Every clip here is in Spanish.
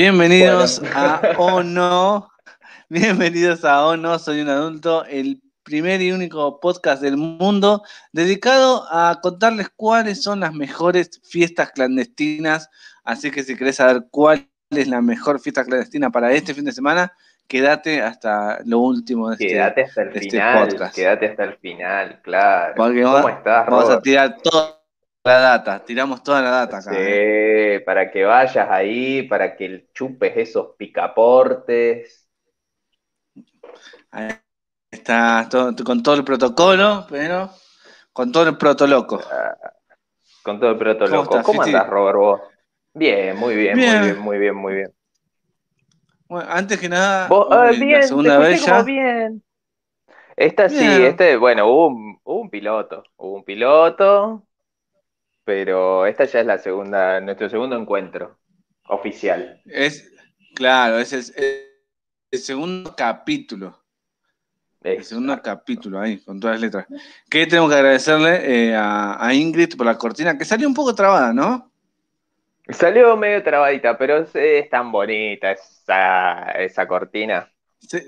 Bienvenidos a O No. Bienvenidos a O No, soy un adulto, el primer y único podcast del mundo dedicado a contarles cuáles son las mejores fiestas clandestinas. Así que si querés saber cuál es la mejor fiesta clandestina para este fin de semana, quédate hasta lo último de este, quédate hasta el de este final, podcast. Quédate hasta el final, claro. Porque ¿Cómo va- estás, vamos a tirar toda la data, tiramos toda la data acá. ¿eh? Sí, para que vayas ahí, para que chupes esos picaportes. Ahí está todo- con todo el protocolo, pero con todo el protoloco. Con todo el proto ¿Cómo estás, ¿Cómo andás, Robert, vos? Bien, muy bien, Bien. muy bien, muy bien, muy bien. Bueno, antes que nada, ah, la bien, te vez ya. bien. Esta sí, Bien. este, bueno, hubo un, hubo un piloto, hubo un piloto, pero esta ya es la segunda, nuestro segundo encuentro oficial. Es, claro, es el, el segundo capítulo. El segundo capítulo ahí, con todas las letras. Que tenemos que agradecerle eh, a, a Ingrid por la cortina, que salió un poco trabada, ¿no? Salió medio trabadita, pero es, es tan bonita esa, esa cortina. Se-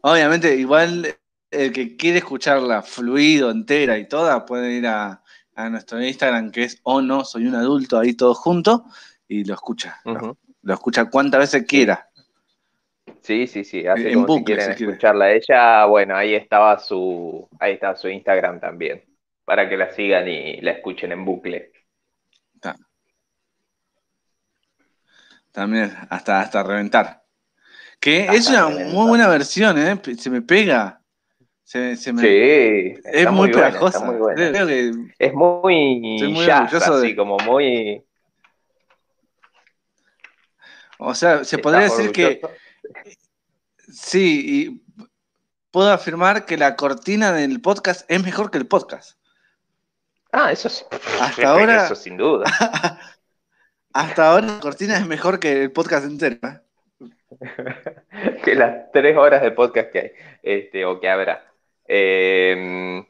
obviamente, igual el que quiere escucharla fluido, entera y toda, puede ir a, a nuestro Instagram, que es o no, soy un adulto, ahí todo junto, y lo escucha. Lo, escucha cuantas veces quiera. Sí, sí, sí, así En como si bucle, quieren si quiere. escucharla ella, bueno, ahí estaba su, ahí estaba su Instagram también, para que la sigan y la escuchen en bucle. Ta- También, hasta, hasta reventar. Que Hasta es una reventar. muy buena versión, ¿eh? Se me pega. Se, se me- Sí, es muy, buena, pegajosa. está muy buena. Creo que Es muy muy jazz, orgulloso de- así como muy... O sea, se ¿Estás podría decir que sí, y puedo afirmar que la cortina del podcast es mejor que el podcast. Ah, eso sí. Hasta ahora- Eso sin duda. Hasta ahora la cortina es mejor que el podcast entero. ¿eh? que las tres horas de podcast que hay, este, o que habrá. Eh,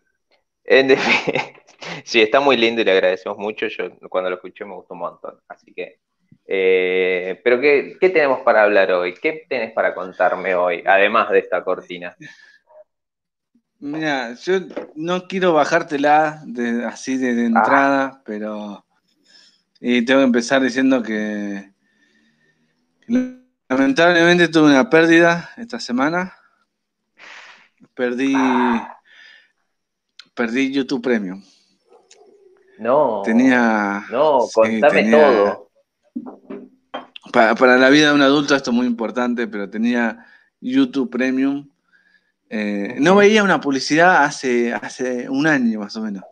en sí, está muy lindo y le agradecemos mucho. Yo cuando lo escuché me gustó un montón. Así que, eh, pero ¿qué, qué tenemos para hablar hoy? ¿Qué tenés para contarme hoy, además de esta cortina? Mira, yo no quiero bajártela de, así de, de entrada, pero y tengo que empezar diciendo que lamentablemente tuve una pérdida esta semana. Perdí, perdí YouTube Premium. No, Tenía, no, sí, contame tenía- todo. para, para la vida de un adulto esto es muy importante, pero tenía YouTube Premium. Eh, no veía una publicidad hace, hace un año más o menos.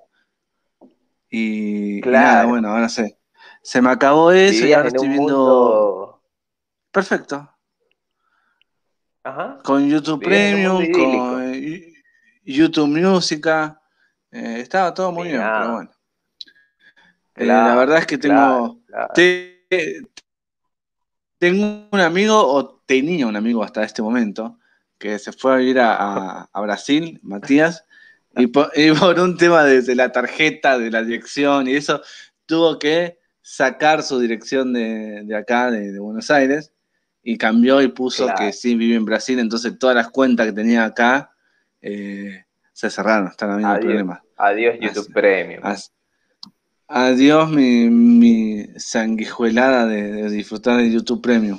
Y, Claro. nada, bueno, ahora sé. Se me acabó eso y ahora estoy viendo. mundo... Perfecto. Ajá. Con YouTube Vivías Premium, con eh, YouTube Música. Eh, estaba todo muy bien, pero bueno. Eh, Claro, la verdad es que tengo. claro, claro. Te- tengo un amigo, o tenía un amigo hasta este momento, que se fue a vivir a, a- a Brasil, Matías, y por, y por un tema de, de la tarjeta, de la dirección y eso, tuvo que sacar su dirección de, de acá, de, de Buenos Aires, y cambió y puso que sí vive en Brasil, entonces todas las cuentas que tenía acá eh, se cerraron, están habiendo Adiós. problemas. Adiós YouTube Premium. As- Adiós mi, mi sanguijuelada de, de disfrutar de YouTube Premium.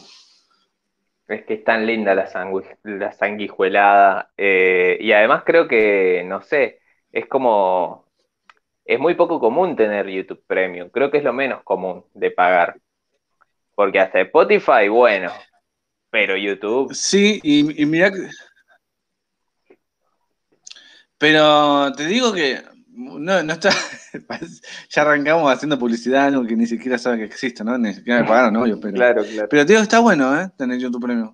Es que es tan linda la, sangui- la sanguijuelada. eh, y además creo que, no sé, es como, es muy poco común tener YouTube Premium. Creo que es lo menos común de pagar. Porque hasta Spotify, bueno, pero YouTube, Sí, y, y mira que... Pero te digo que no, no está... ya arrancamos haciendo publicidad, algo que ni siquiera sabe que existe, ¿no? Ni siquiera me pagaron, obvio, pero... claro, claro. Pero te digo, está bueno, ¿eh? Tener YouTube Premium.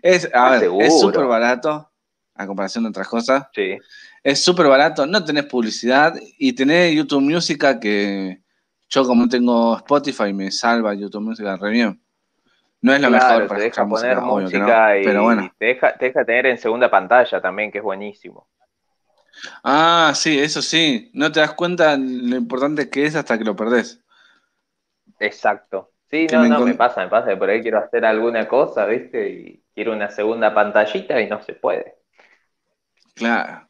Es, a ver, seguro. es súper barato, a comparación de otras cosas. Sí, Es súper barato, no tenés publicidad y tenés YouTube Música que yo como tengo Spotify me salva YouTube Música re bien. No es lo claro, mejor te para deja escuchar poner música, obvio que no, música y pero bueno. te deja, te deja tener en segunda pantalla también, que es buenísimo. Ah, sí, eso sí. No te das cuenta lo importante que es hasta que lo perdés. Exacto. Sí, no, me no, me pasa, me pasa que por ahí quiero hacer alguna cosa, ¿viste? Y quiero una segunda pantallita y no se puede. Claro.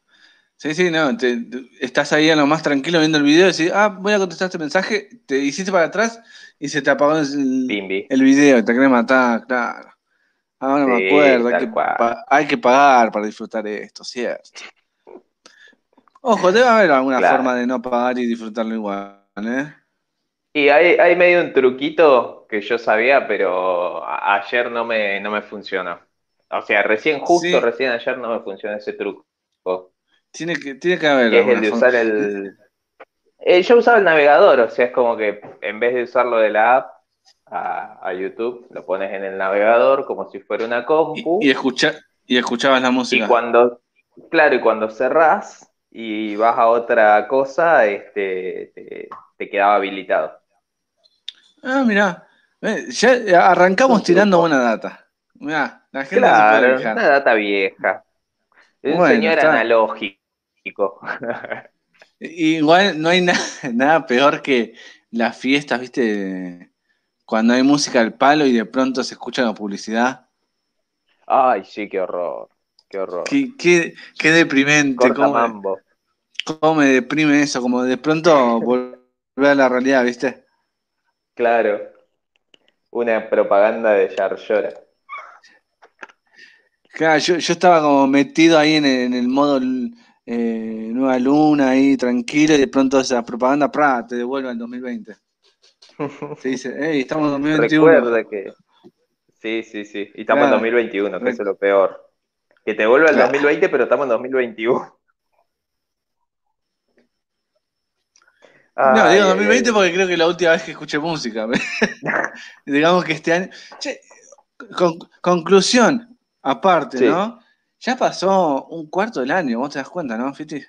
Sí, sí, no. te- te- estás ahí a lo más tranquilo viendo el video y decís, ah, voy a contestar este mensaje, te hiciste para atrás y se te apagó el, Bimbi. el video, te querés matar, claro. Ahora me Sí, acuerdo, hay tal que, cual. pa- hay que pagar para disfrutar esto, ¿cierto? Ojo, debe haber alguna Claro. forma de no pagar y disfrutarlo igual, ¿eh? Y hay, hay medio un truquito que yo sabía, pero ayer no me, no me funcionó. O sea, recién, justo Sí. recién ayer no me funcionó ese truco. Tiene que, tiene que haber Que es el de forma. usar el... Eh, yo usaba el navegador, o sea, es como que en vez de usarlo de la app a, a YouTube, lo pones en el navegador como si fuera una compu. Y, y, escucha, y escuchabas la Y música. cuando, claro, y cuando cerrás y vas a otra cosa, este, te, te quedaba habilitado. Ah, mirá. Eh, Ya arrancamos Un tirando buena data. Mirá, la gente se puede Claro, quejar. una data vieja. Un Bueno, señor está. analógico. Igual no hay na- nada peor que las fiestas, ¿viste? Cuando hay música al palo y de pronto se escucha la publicidad. Ay, sí, qué horror. Qué horror. Qué, qué, qué deprimente, Corta mambo. Cómo me deprime eso, como de pronto volver a la realidad, ¿viste? Claro. Una propaganda de Yarlora. Claro, yo, yo estaba como metido ahí en el, en el modo eh, Nueva Luna, ahí tranquilo, y de pronto esa propaganda, ¡pra! te devuelve al 2020. Te dice, hey, estamos en 2021. Recuerda que. Sí, sí, sí. Y estamos Claro. en 2021, que eso es lo peor. Que te vuelva al Claro. 2020, pero estamos en 2021. No, Ay, digo ay, 2020 ay. porque creo que es la última vez que escuché música. Digamos que este año. Che, con- conclusión, aparte, Sí. ¿no? Ya pasó un cuarto del año, vos te das cuenta, ¿no, Fiti?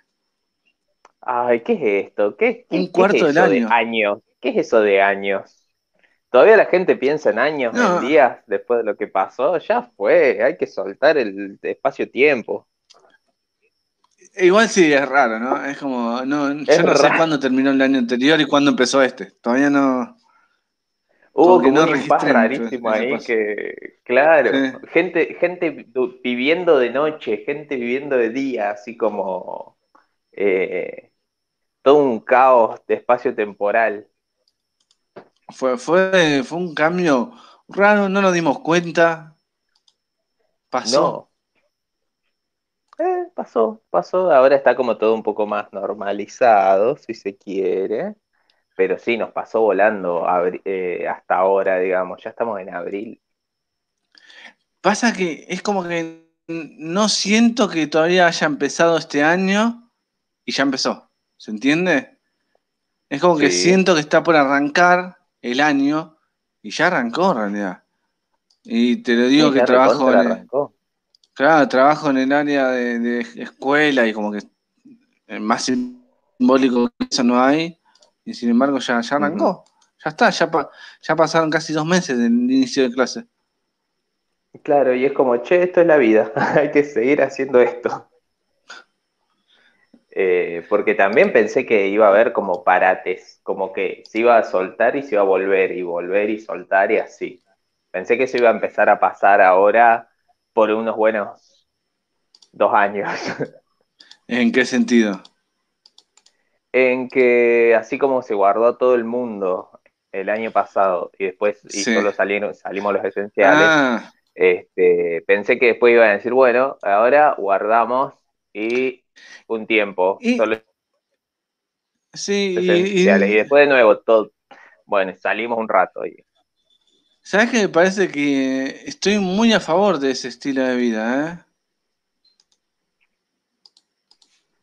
Ay, ¿qué es esto? ¿Qué, qué- Un qué cuarto del de año. años? ¿Qué es eso de años? ¿Todavía la gente piensa en años, No. en días después de lo que pasó? Ya fue, hay que soltar el espacio-tiempo. Igual sí, es raro, ¿no? Es como, no, Es yo no sé cuándo terminó el año anterior y cuándo empezó este. Todavía no. Hubo como no un rarísimo ahí paso. que, claro, Sí. gente, gente vi- viviendo de noche, gente viviendo de día, así como eh, todo un caos de espacio temporal. Fue, fue, fue un cambio raro, no nos dimos cuenta. Pasó. No. Eh, pasó, pasó. Ahora está como todo un poco más normalizado, si se quiere. Pero sí, nos pasó volando eh, hasta ahora, digamos. Ya estamos en abril. Pasa que es como que no siento que todavía haya empezado este año y ya empezó. ¿Se entiende? Es como que siento que está por arrancar el año y ya arrancó en realidad. Y te lo digo Sí, que trabajo en el. Claro, trabajo en el área de, de escuela y como que eh, más simbólico que eso no hay. Y sin embargo ya, ya arrancó. Ya está, ya, pa- ya pasaron casi dos meses del inicio de clase. Claro, y es como, che, esto es la vida, hay que seguir haciendo esto. Eh, porque también pensé que iba a haber como parates, como que se iba a soltar y se iba a volver y volver y soltar y así. Pensé que eso iba a empezar a pasar ahora por unos buenos dos años. ¿En qué sentido? En que así como se guardó todo el mundo el año pasado y después y Sí. solo salieron, salimos los esenciales, Ah, Este, pensé que después iban a decir, bueno, ahora guardamos y un tiempo, Y- solo sí. Y, y, después de nuevo, todo, bueno, salimos un rato. Y, ¿sabes qué? Me parece que estoy muy a favor de ese estilo de vida, ¿eh?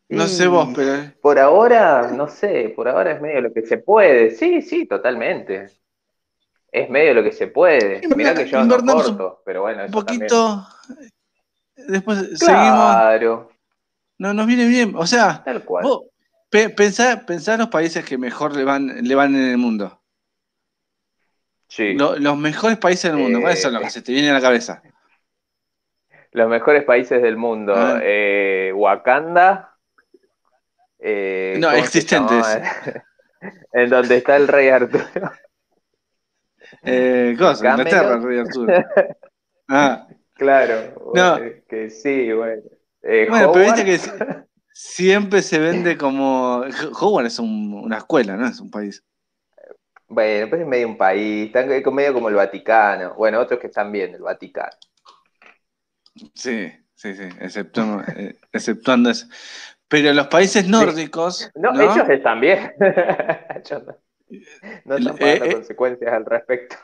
No sé vos, Y pero Por ahora, no sé, por ahora es medio lo que se puede. Sí, sí, totalmente. Es medio lo que se puede. Mirá que yo ando corto, pero bueno, un eso también. poquito. Después seguimos. Claro, No, nos viene bien. O sea, tal cual. vos pe- pensá, pensá en los países que mejor le van, le van en el mundo. Sí. Lo- los mejores países del mundo. Eh, ¿Cuáles son los que se te vienen a la cabeza? Los mejores países del mundo. Ah. Eh, Wakanda. eh, No, ¿cómo se existentes. en donde está el rey Arturo. Eh, cosa. Inglaterra, Rey Arturo. Ah, Claro, No. eh, que sí, bueno. Eh, bueno, pero viste que si- siempre se vende como. Howard es un- una escuela, ¿no? Es un país. Bueno, pues es medio un país, están es medio como el Vaticano. Bueno, otros que están bien, el Vaticano. Sí, sí, sí, exceptuando, eh, exceptuando eso. Pero los países nórdicos. No, ¿no? ellos están bien. No, no están Eh, pagando eh. consecuencias al respecto.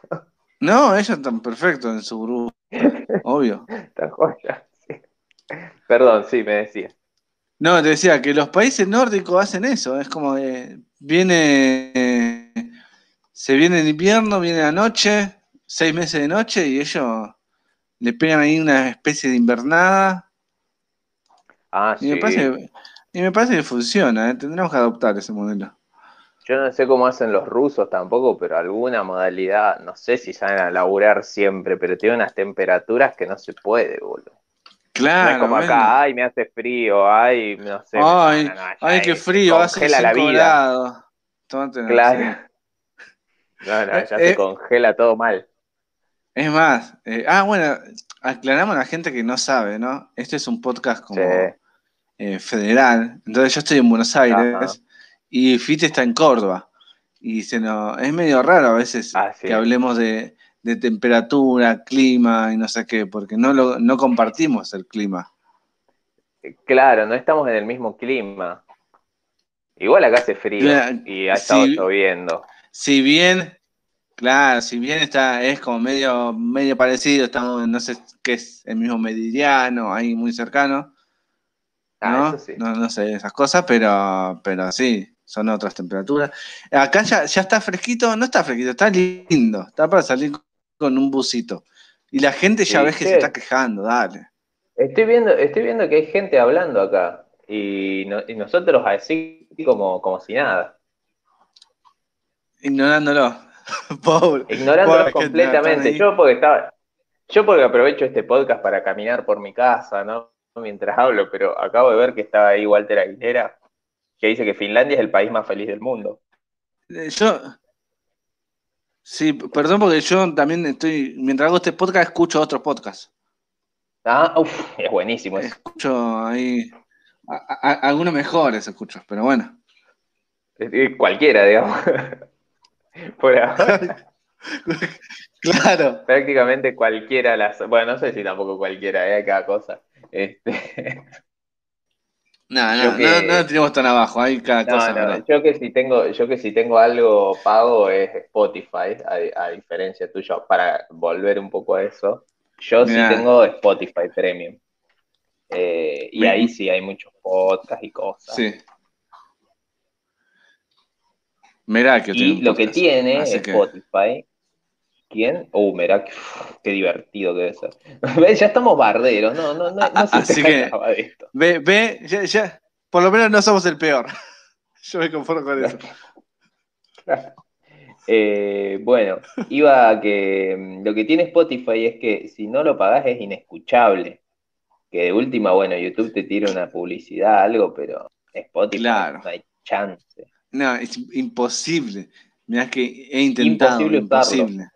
No, ellos están perfectos en su grupo, obvio. Están joyas. sí. Perdón, sí, me decía. No, te decía que los países nórdicos hacen eso, es como eh, viene, se viene el invierno, viene la noche, seis meses de noche y ellos le pegan ahí una especie de invernada Ah, y sí. me parece, y me parece que funciona, ¿eh? tendremos que adoptar ese modelo. Yo no sé cómo hacen los rusos tampoco, pero alguna modalidad, no sé si salen a laburar siempre, pero tiene unas temperaturas que no se puede, boludo. No Claro, es como bueno. acá, ay, me hace frío, ay, no sé. Ay, no, no, no, ay, qué frío, hace congela la 5 vida. grados. Tómatela, Claro. No, no, ya Eh, se eh. congela todo mal. Es más, eh, ah, bueno, aclaramos a la gente que no sabe, ¿no? Este es un podcast como Sí. eh, federal, entonces yo estoy en Buenos Aires Ajá. y Fite está en Córdoba. Y se nos, es medio raro a veces Ah, sí. que hablemos de, de temperatura, clima y no sé qué, porque no, lo, no compartimos el clima. Claro, no estamos en el mismo clima. Igual acá hace frío Mira, y ha estado lloviendo. Si bien, claro, si bien está, es como medio, medio parecido, estamos, no sé qué es el mismo meridiano, ahí muy cercano. Ah, ¿no? sí. no, no sé esas cosas, pero, pero sí, son otras temperaturas. Acá ya, ya está fresquito, no está fresquito, está lindo, está para salir con un busito. Y la gente ya Sí, ves que sí. se está quejando, dale. Estoy viendo, estoy viendo que hay gente hablando acá y, no- y nosotros así como, como si nada, Ignorándolo. Pobre. ignorándolo Pobre completamente. Yo porque estaba, yo porque aprovecho este podcast para caminar por mi casa, ¿no? Mientras hablo, pero acabo de ver que estaba ahí Walter Aguilera, que dice que Finlandia es el país más feliz del mundo. Eh, Yo. Sí, perdón porque yo también estoy, mientras hago este podcast, escucho otros podcasts. Ah, uf, es buenísimo eso. Escucho ahí, a- a- algunos mejores escucho, pero bueno. Eh, Cualquiera, digamos. Por ahora, Claro. prácticamente cualquiera las. Bueno, no sé si tampoco cualquiera, ¿eh? hay cada cosa. Este, No, no, que- no, no lo tiremos tan abajo, hay cada no, cosa. yo que si tengo, yo que si tengo algo pago es Spotify, a, a diferencia tuya, para volver un poco a eso. Yo Mirá. sí tengo Spotify Premium. Eh, y Bien. ahí sí hay muchos podcasts y cosas. Sí. Mirá que Y lo que tiene así que- Spotify, ¿quién? Uh, mirá, qué, divertido que debe ser. ¿Ves? Ya estamos barderos, no, no, no, no se Así que- esto. Ve, ve, ya, ya, por lo menos no somos el peor. Yo me conformo con eso. Eh, bueno, iba a que mm, lo que tiene Spotify es que si no lo pagás es inescuchable. Que de última, bueno, YouTube te tira una publicidad, algo, pero Spotify Claro. no hay chance. No, es imposible. Mirá que he intentado, Imposible imposible.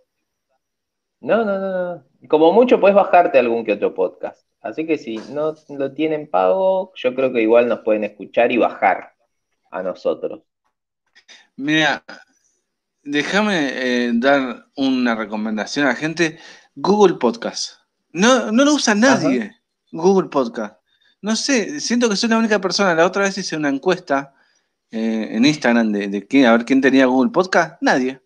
No, no, no, no. Como mucho puedes bajarte algún que otro podcast. Así que si no lo tienen pago, yo creo que igual nos pueden escuchar y bajar a nosotros. Mira, déjame eh, dar una recomendación a la gente. Google Podcast. No, no lo usa nadie. Google Podcast. No sé, siento que soy la única persona. La otra vez hice una encuesta eh, en Instagram de, de qué- a ver quién tenía Google Podcast. Nadie.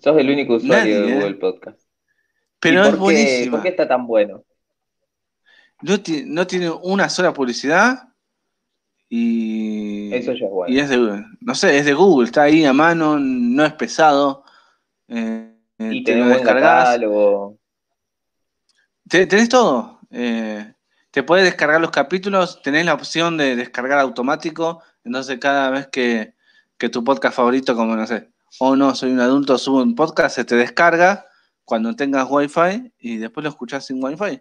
Sos el único usuario Nadie, de ¿eh? Google Podcast. Pero ¿Y es buenísima. ¿Por qué está tan bueno? No, no tiene una sola publicidad y, Eso ya es bueno. y es de, no sé, es de Google, está ahí a mano, no es pesado. eh, Y te lo descargas. Te- tenés todo. eh, te puedes descargar los capítulos, tenés la opción de descargar automático, entonces cada vez que, que tu podcast favorito, como no sé, o no, soy un adulto, subo un podcast, se te descarga cuando tengas wifi y después lo escuchás sin wifi.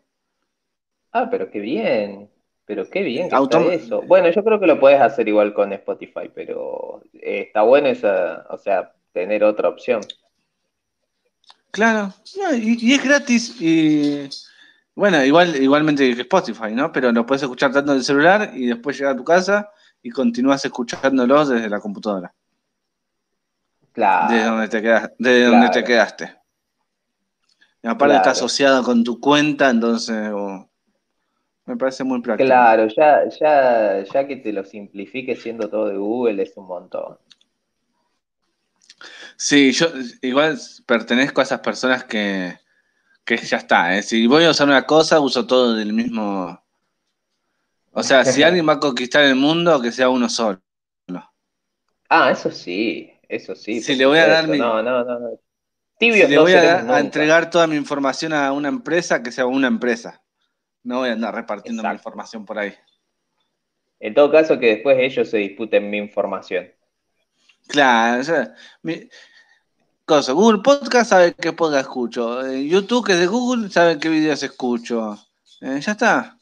Ah, pero qué bien. Pero qué bien que Autom- está eso. Bueno, yo creo que lo puedes hacer igual con Spotify, pero eh, está bueno esa, o sea, tener otra opción. Claro, y, y es gratis y bueno, igual, igualmente que Spotify, ¿no? Pero lo puedes escuchar tanto en el celular y después llegar a tu casa y continúas escuchándolo desde la computadora. Claro. Desde donde te, quedas, desde donde te quedaste. Y aparte está asociado con tu cuenta, entonces oh, me parece muy práctico. Claro, ya, ya, ya que te lo simplifique siendo todo de Google es un montón. Sí, yo igual pertenezco a esas personas que, que ya está, ¿eh? Si voy a usar una cosa, uso todo del mismo. O sea, si alguien va a conquistar el mundo, que sea uno solo. Ah, eso sí, eso sí. Si le voy a dar mi- No, no, no, no. Si Tibios le no voy a, entregar toda mi información a una empresa, que sea una empresa. No voy a andar repartiendo mi información por ahí. En todo caso, que después ellos se disputen mi información. Claro, o sea, mi- cosa, Google Podcast sabe qué podcast escucho. Eh, YouTube, que es de Google, sabe qué videos escucho. Eh, ya está.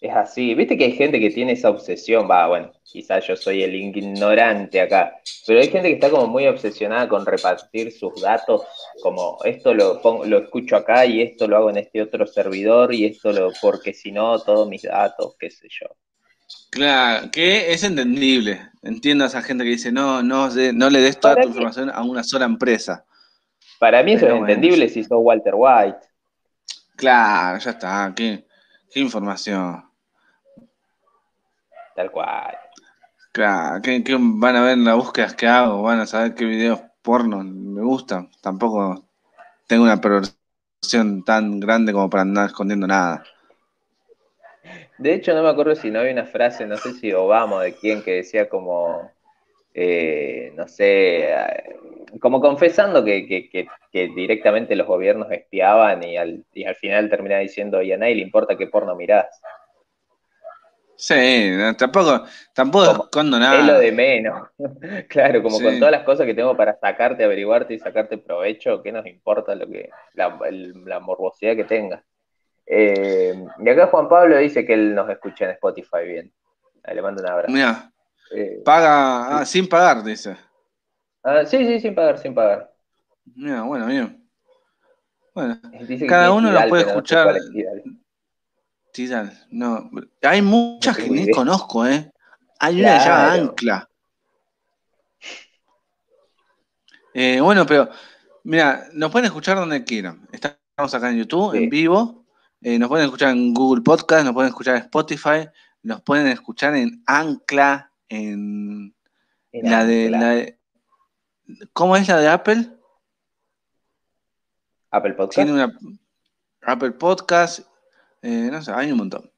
Es así. Viste que hay gente que tiene esa obsesión. Va, bueno, quizás yo soy el ignorante acá. Pero hay gente que está como muy obsesionada con repartir sus datos. Como esto lo pongo, lo escucho acá y esto lo hago en este otro servidor y esto lo, porque si no, todos mis datos, qué sé yo. Claro, que es entendible. Entiendo a esa gente que dice, no, no, no le des toda tu información a una sola empresa. Para mí eso Pero es bueno. entendible si sos Walter White. Claro, ya está. ¿Qué, qué información? Tal cual. Claro, ¿qué, qué van a ver las búsquedas que hago? ¿Van a saber qué videos porno me gustan? Tampoco tengo una perversión tan grande como para andar escondiendo nada. De hecho, no me acuerdo si no había una frase, no sé si Obama o de quién, que decía como, eh, no sé, eh, como confesando que, que- que- que directamente los gobiernos espiaban y al, y al final terminaba diciendo, y a nadie le importa qué porno mirás. Sí, no, tampoco, tampoco Como- escondo Es lo nada. de menos. Claro, como Sí. con todas las cosas que tengo para sacarte, averiguarte y sacarte provecho, ¿qué nos importa lo que la, morbosidad que tengas? Eh, y acá Juan Pablo dice que él nos escucha en Spotify bien. Le mando un abrazo. Mira, Eh, paga ah, sin pagar, dice. ah, sí, sí, sin pagar, sin pagar. Mira, bueno, bien. Bueno, Dice Cada uno lo puede no no. Hay muchas No que ni conozco, ¿eh? Hay una que se llama Claro. Ancla. Eh, bueno, pero, mira, nos pueden escuchar donde quieran. Estamos acá en YouTube, Sí. en vivo. Eh, nos pueden escuchar en Google Podcast, nos pueden escuchar en Spotify, nos pueden escuchar en Ancla, en En la de, la de- ¿Cómo es la de Apple? Apple Podcast. Tiene una Apple Podcast, eh, no sé, hay un montón.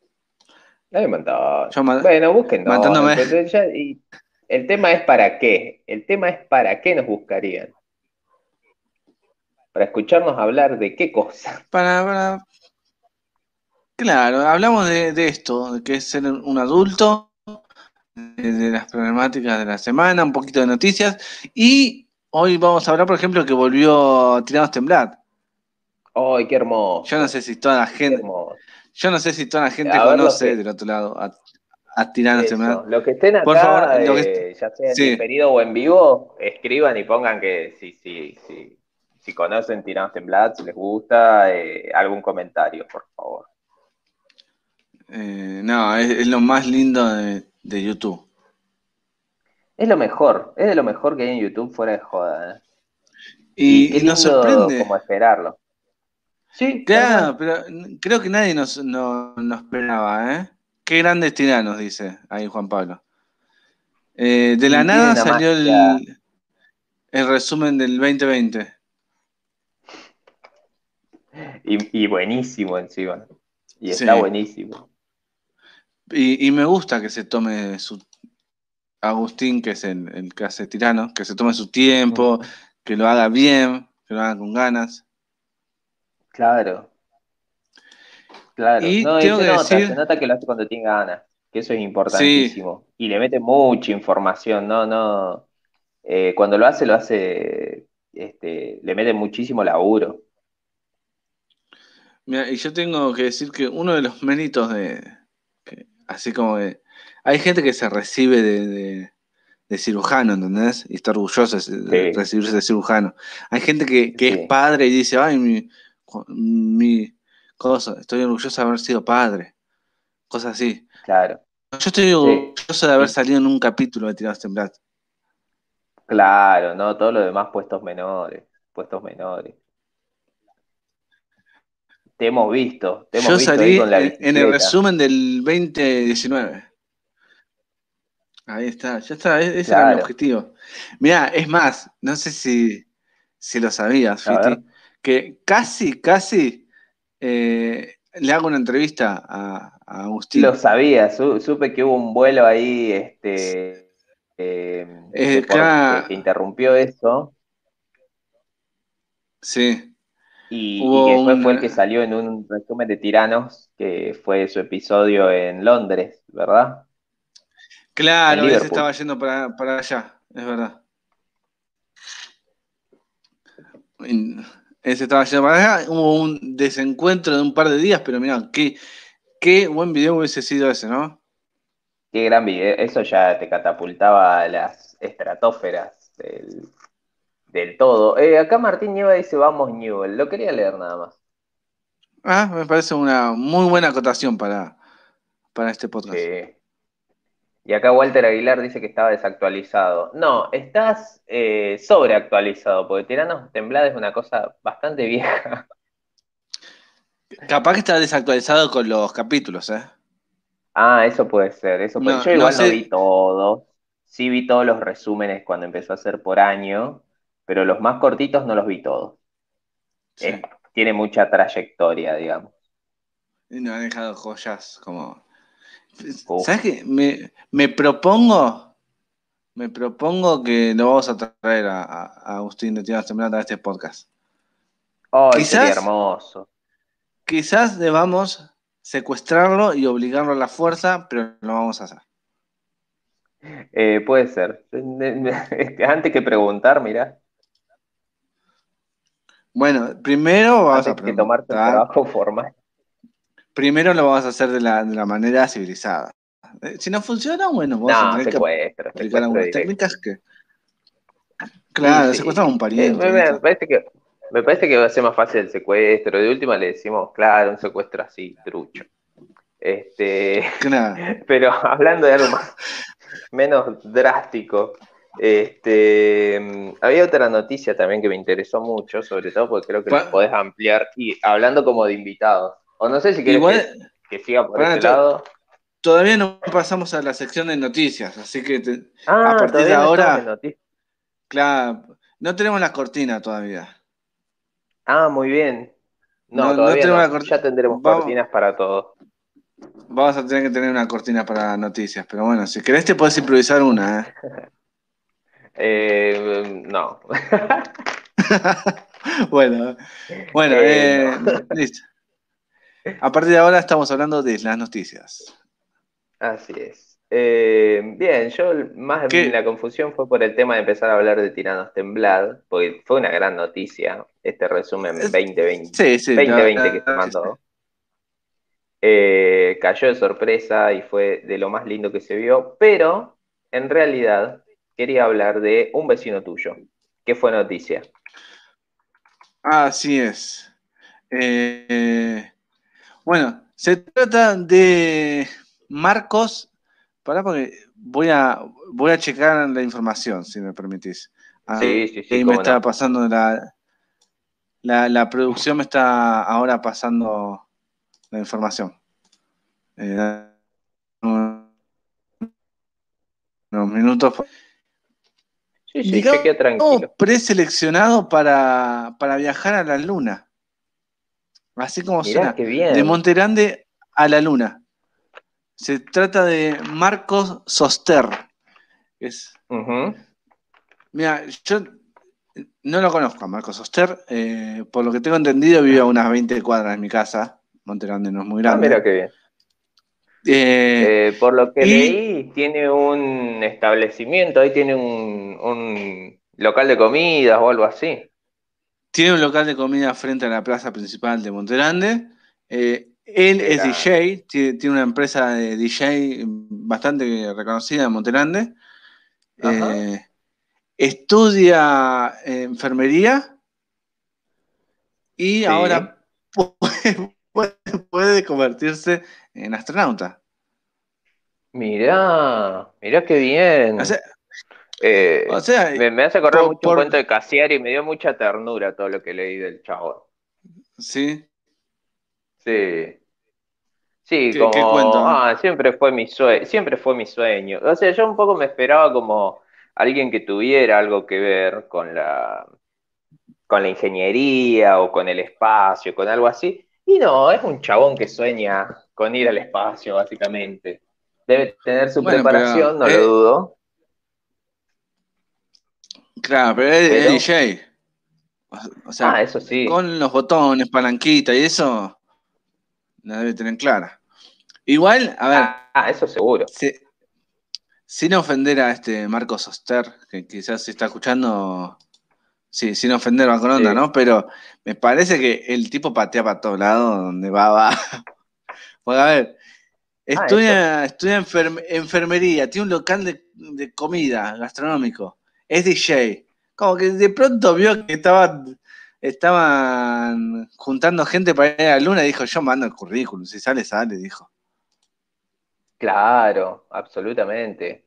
Hay un montón. Yo Bueno, busquen. matándome. ya- y el tema es para qué. El tema es para qué nos buscarían. Para escucharnos hablar de qué cosa. Para, para- Claro, hablamos de, de esto, de que es ser un adulto, de, de las problemáticas de la semana, un poquito de noticias, y hoy vamos a hablar, por ejemplo, que volvió Tiranos Temblar. ¡Ay, qué hermoso! Yo no sé si toda la gente, yo no sé si toda la gente A lo conoce que- del otro lado a, a Tiranos. Los que estén acá, Por favor, lo que- eh, ya sea en sí. diferido o en vivo, escriban y pongan que si, si, si, si conocen Tiranos Temblados, si les gusta, eh, algún comentario, por favor. Eh, no, es, es lo más lindo de, de YouTube. Es lo mejor, es de lo mejor que hay en YouTube fuera de joda. ¿eh? Y, qué y nos sorprende. como esperarlo. Sí, Claro, pero creo que nadie nos, no, nos esperaba, ¿eh? Qué grandes tiranos, dice ahí Juan Pablo. Eh, de la nada salió el, el resumen del 2020. Y, y buenísimo encima. Y Sí. está buenísimo. Y, y me gusta que se tome su. Agustín, que es el, el que hace tirano, que se tome su tiempo, que lo haga bien, que lo haga con ganas. Claro. Claro. Y no, tengo se que nota, decir- se nota que lo hace cuando tiene ganas. Que eso es importantísimo. Y le mete mucha información, no, no. Eh, cuando lo hace, lo hace, este, le mete muchísimo laburo. Mira, y yo tengo que decir que uno de los méritos de. que- así como de. Hay gente que se recibe de, de- de cirujano, ¿entendés? Y está orgulloso de Sí. recibirse de cirujano. Hay gente que, que Sí. es padre y dice, ay, mi, mi cosa, estoy orgulloso de haber sido padre. Cosas así. Claro, Yo estoy orgulloso de haber salido en un capítulo de Tirados Temblar. claro, ¿no? Todo lo demás puestos menores, puestos menores. Te hemos visto, te hemos Yo visto ahí salí con la en, en el resumen del 2019. Ahí está, ya está, e- ese era mi Claro. objetivo. Mirá, es más, no sé si, si lo sabías. Fiti, que casi, casi eh, le hago una entrevista a, a Agustín. Lo sabía, su- supe que hubo un vuelo ahí, este, eh, Eh, que, claro. interrumpió eso, Sí, y, y Hubo que después fue el que salió en un resumen de Tiranos, que fue su episodio en Londres, ¿verdad? claro, ese Liverpool. estaba yendo para, para allá, es verdad. Ese estaba yendo para allá, hubo un desencuentro de un par de días, pero mirá, qué, qué buen video hubiese sido ese, ¿no? Qué gran video, eso ya te catapultaba a las estratosferas del, del todo. Eh, acá Martín Nieva dice, vamos Newell, lo quería leer nada más. Ah, me parece una muy buena acotación para, para este podcast. Sí. Y acá Walter Aguilar dice que estaba desactualizado. No, estás eh, sobreactualizado, porque Tiranos Temblada es una cosa bastante vieja. Capaz que está desactualizado con los capítulos, ¿eh? Ah, eso puede ser, eso puede- No, Yo igual no vi todos. Sí vi todos los resúmenes cuando empezó a hacer por año, pero los más cortitos no los vi todos. Sí. Eh, tiene mucha trayectoria, digamos. Y nos han dejado joyas como. Uf. ¿Sabes qué? Me, me propongo. Me propongo que lo vamos a traer a, a- a Agustín de Tierras Temblando a este podcast. Oh, Quizás- sería hermoso. Quizás debamos secuestrarlo y obligarlo a la fuerza, pero lo vamos a hacer. Eh, puede ser. Antes que preguntar, mirá, Bueno, primero vamos a antes que tomarte el preguntar. trabajo formal. Primero lo vamos a hacer de la, de la manera civilizada. Eh, Si no funciona, bueno, vamos a No, que secuestro, aplicar secuestro algunas técnicas que. Claro, Sí, secuestramos a un pariente. Eh, me, me parece que, me parece que va a ser más fácil el secuestro. De última le decimos, claro, un secuestro así, trucho. Este, Claro. pero hablando de algo más, menos drástico, este, mm, había otra noticia también que me interesó mucho, sobre todo porque creo que Pa- lo podés ampliar y hablando como de invitados. O no sé si querés Igual, que, que siga por ese to- lado. todavía no pasamos a la sección de noticias, así que, te- Ah, a partir de no ahora- noticias. claro, no tenemos la cortina todavía. Ah, muy bien. No, No- no todavía tenemos no. la corti- Ya tendremos Vamos. cortinas para todo. Vamos a tener que tener una cortina para noticias, pero bueno, si querés te podés improvisar una, ¿eh? Eh, no. bueno, bueno, Eh, eh, listo. A partir de ahora estamos hablando de las noticias. Así es. Eh, bien, yo más ¿Qué? la confusión fue por el tema de empezar a hablar de Tiranos Temblad, porque fue una gran noticia este resumen Es- 2020, Sí, sí. 2020 la- que se mandó. Eh, cayó de sorpresa y fue de lo más lindo que se vio, pero en realidad quería hablar de un vecino tuyo, que fue noticia. Así es. Eh, bueno, se trata de Marcos. Pará porque voy a, voy a checar la información, si me permitís. Ah, Sí, sí, sí, ahí me está no. pasando la, la, la producción me está ahora pasando la información. Eh, unos minutos. Sí, sí, tranquilo. preseleccionado para, para viajar a la luna. Así como Mirá suena. bien. De Monterande a la luna. Se trata de Marcos Soster. Es, mira, yo no lo conozco a Marcos Soster. eh, por lo que tengo entendido, vive a unas 20 cuadras de mi casa. Monterande no es muy Ah, grande. mira qué bien. Eh, Eh, por lo que y- leí, tiene un establecimiento, ahí tiene un, un local de comidas o algo así. Tiene un local de comida frente a la plaza principal de Monterande. Eh, él es. DJ, tiene, tiene una empresa de DJ bastante reconocida en Monterande. eh, estudia enfermería y ahora puede, convertirse en astronauta. Mirá, mirá qué bien. O sea, eh, me, hace correr mucho un cuento de Casiari y me dio mucha ternura todo lo que leí del chavo. Sí. Sí. Sí, como, ah, siempre fue mi sueño, siempre fue mi sueño. O sea, yo un poco me esperaba como alguien que tuviera algo que ver con la, con la ingeniería o con el espacio, con algo así. Y no, es un chabón que sueña con ir al espacio, básicamente. Debe tener su preparación, no lo dudo. Claro, pero es, DJ. O sea, ah, eso sí. con los botones, palanquita y eso, la debe tener clara. Igual, a ver. Ah, eso seguro. sin ofender a este Marcos Oster, que quizás se está escuchando, sí, sin ofender a con onda, ¿no? Pero me parece que el tipo patea para todos lados, donde va, va. Porque, a ver, ah, estudia, estudia enfermería, tiene un local de comida gastronómico es DJ. Como que de pronto vio que estaban, estaban juntando gente para ir a la luna y dijo, yo mando el currículum, si sale, sale, dijo. Claro, absolutamente.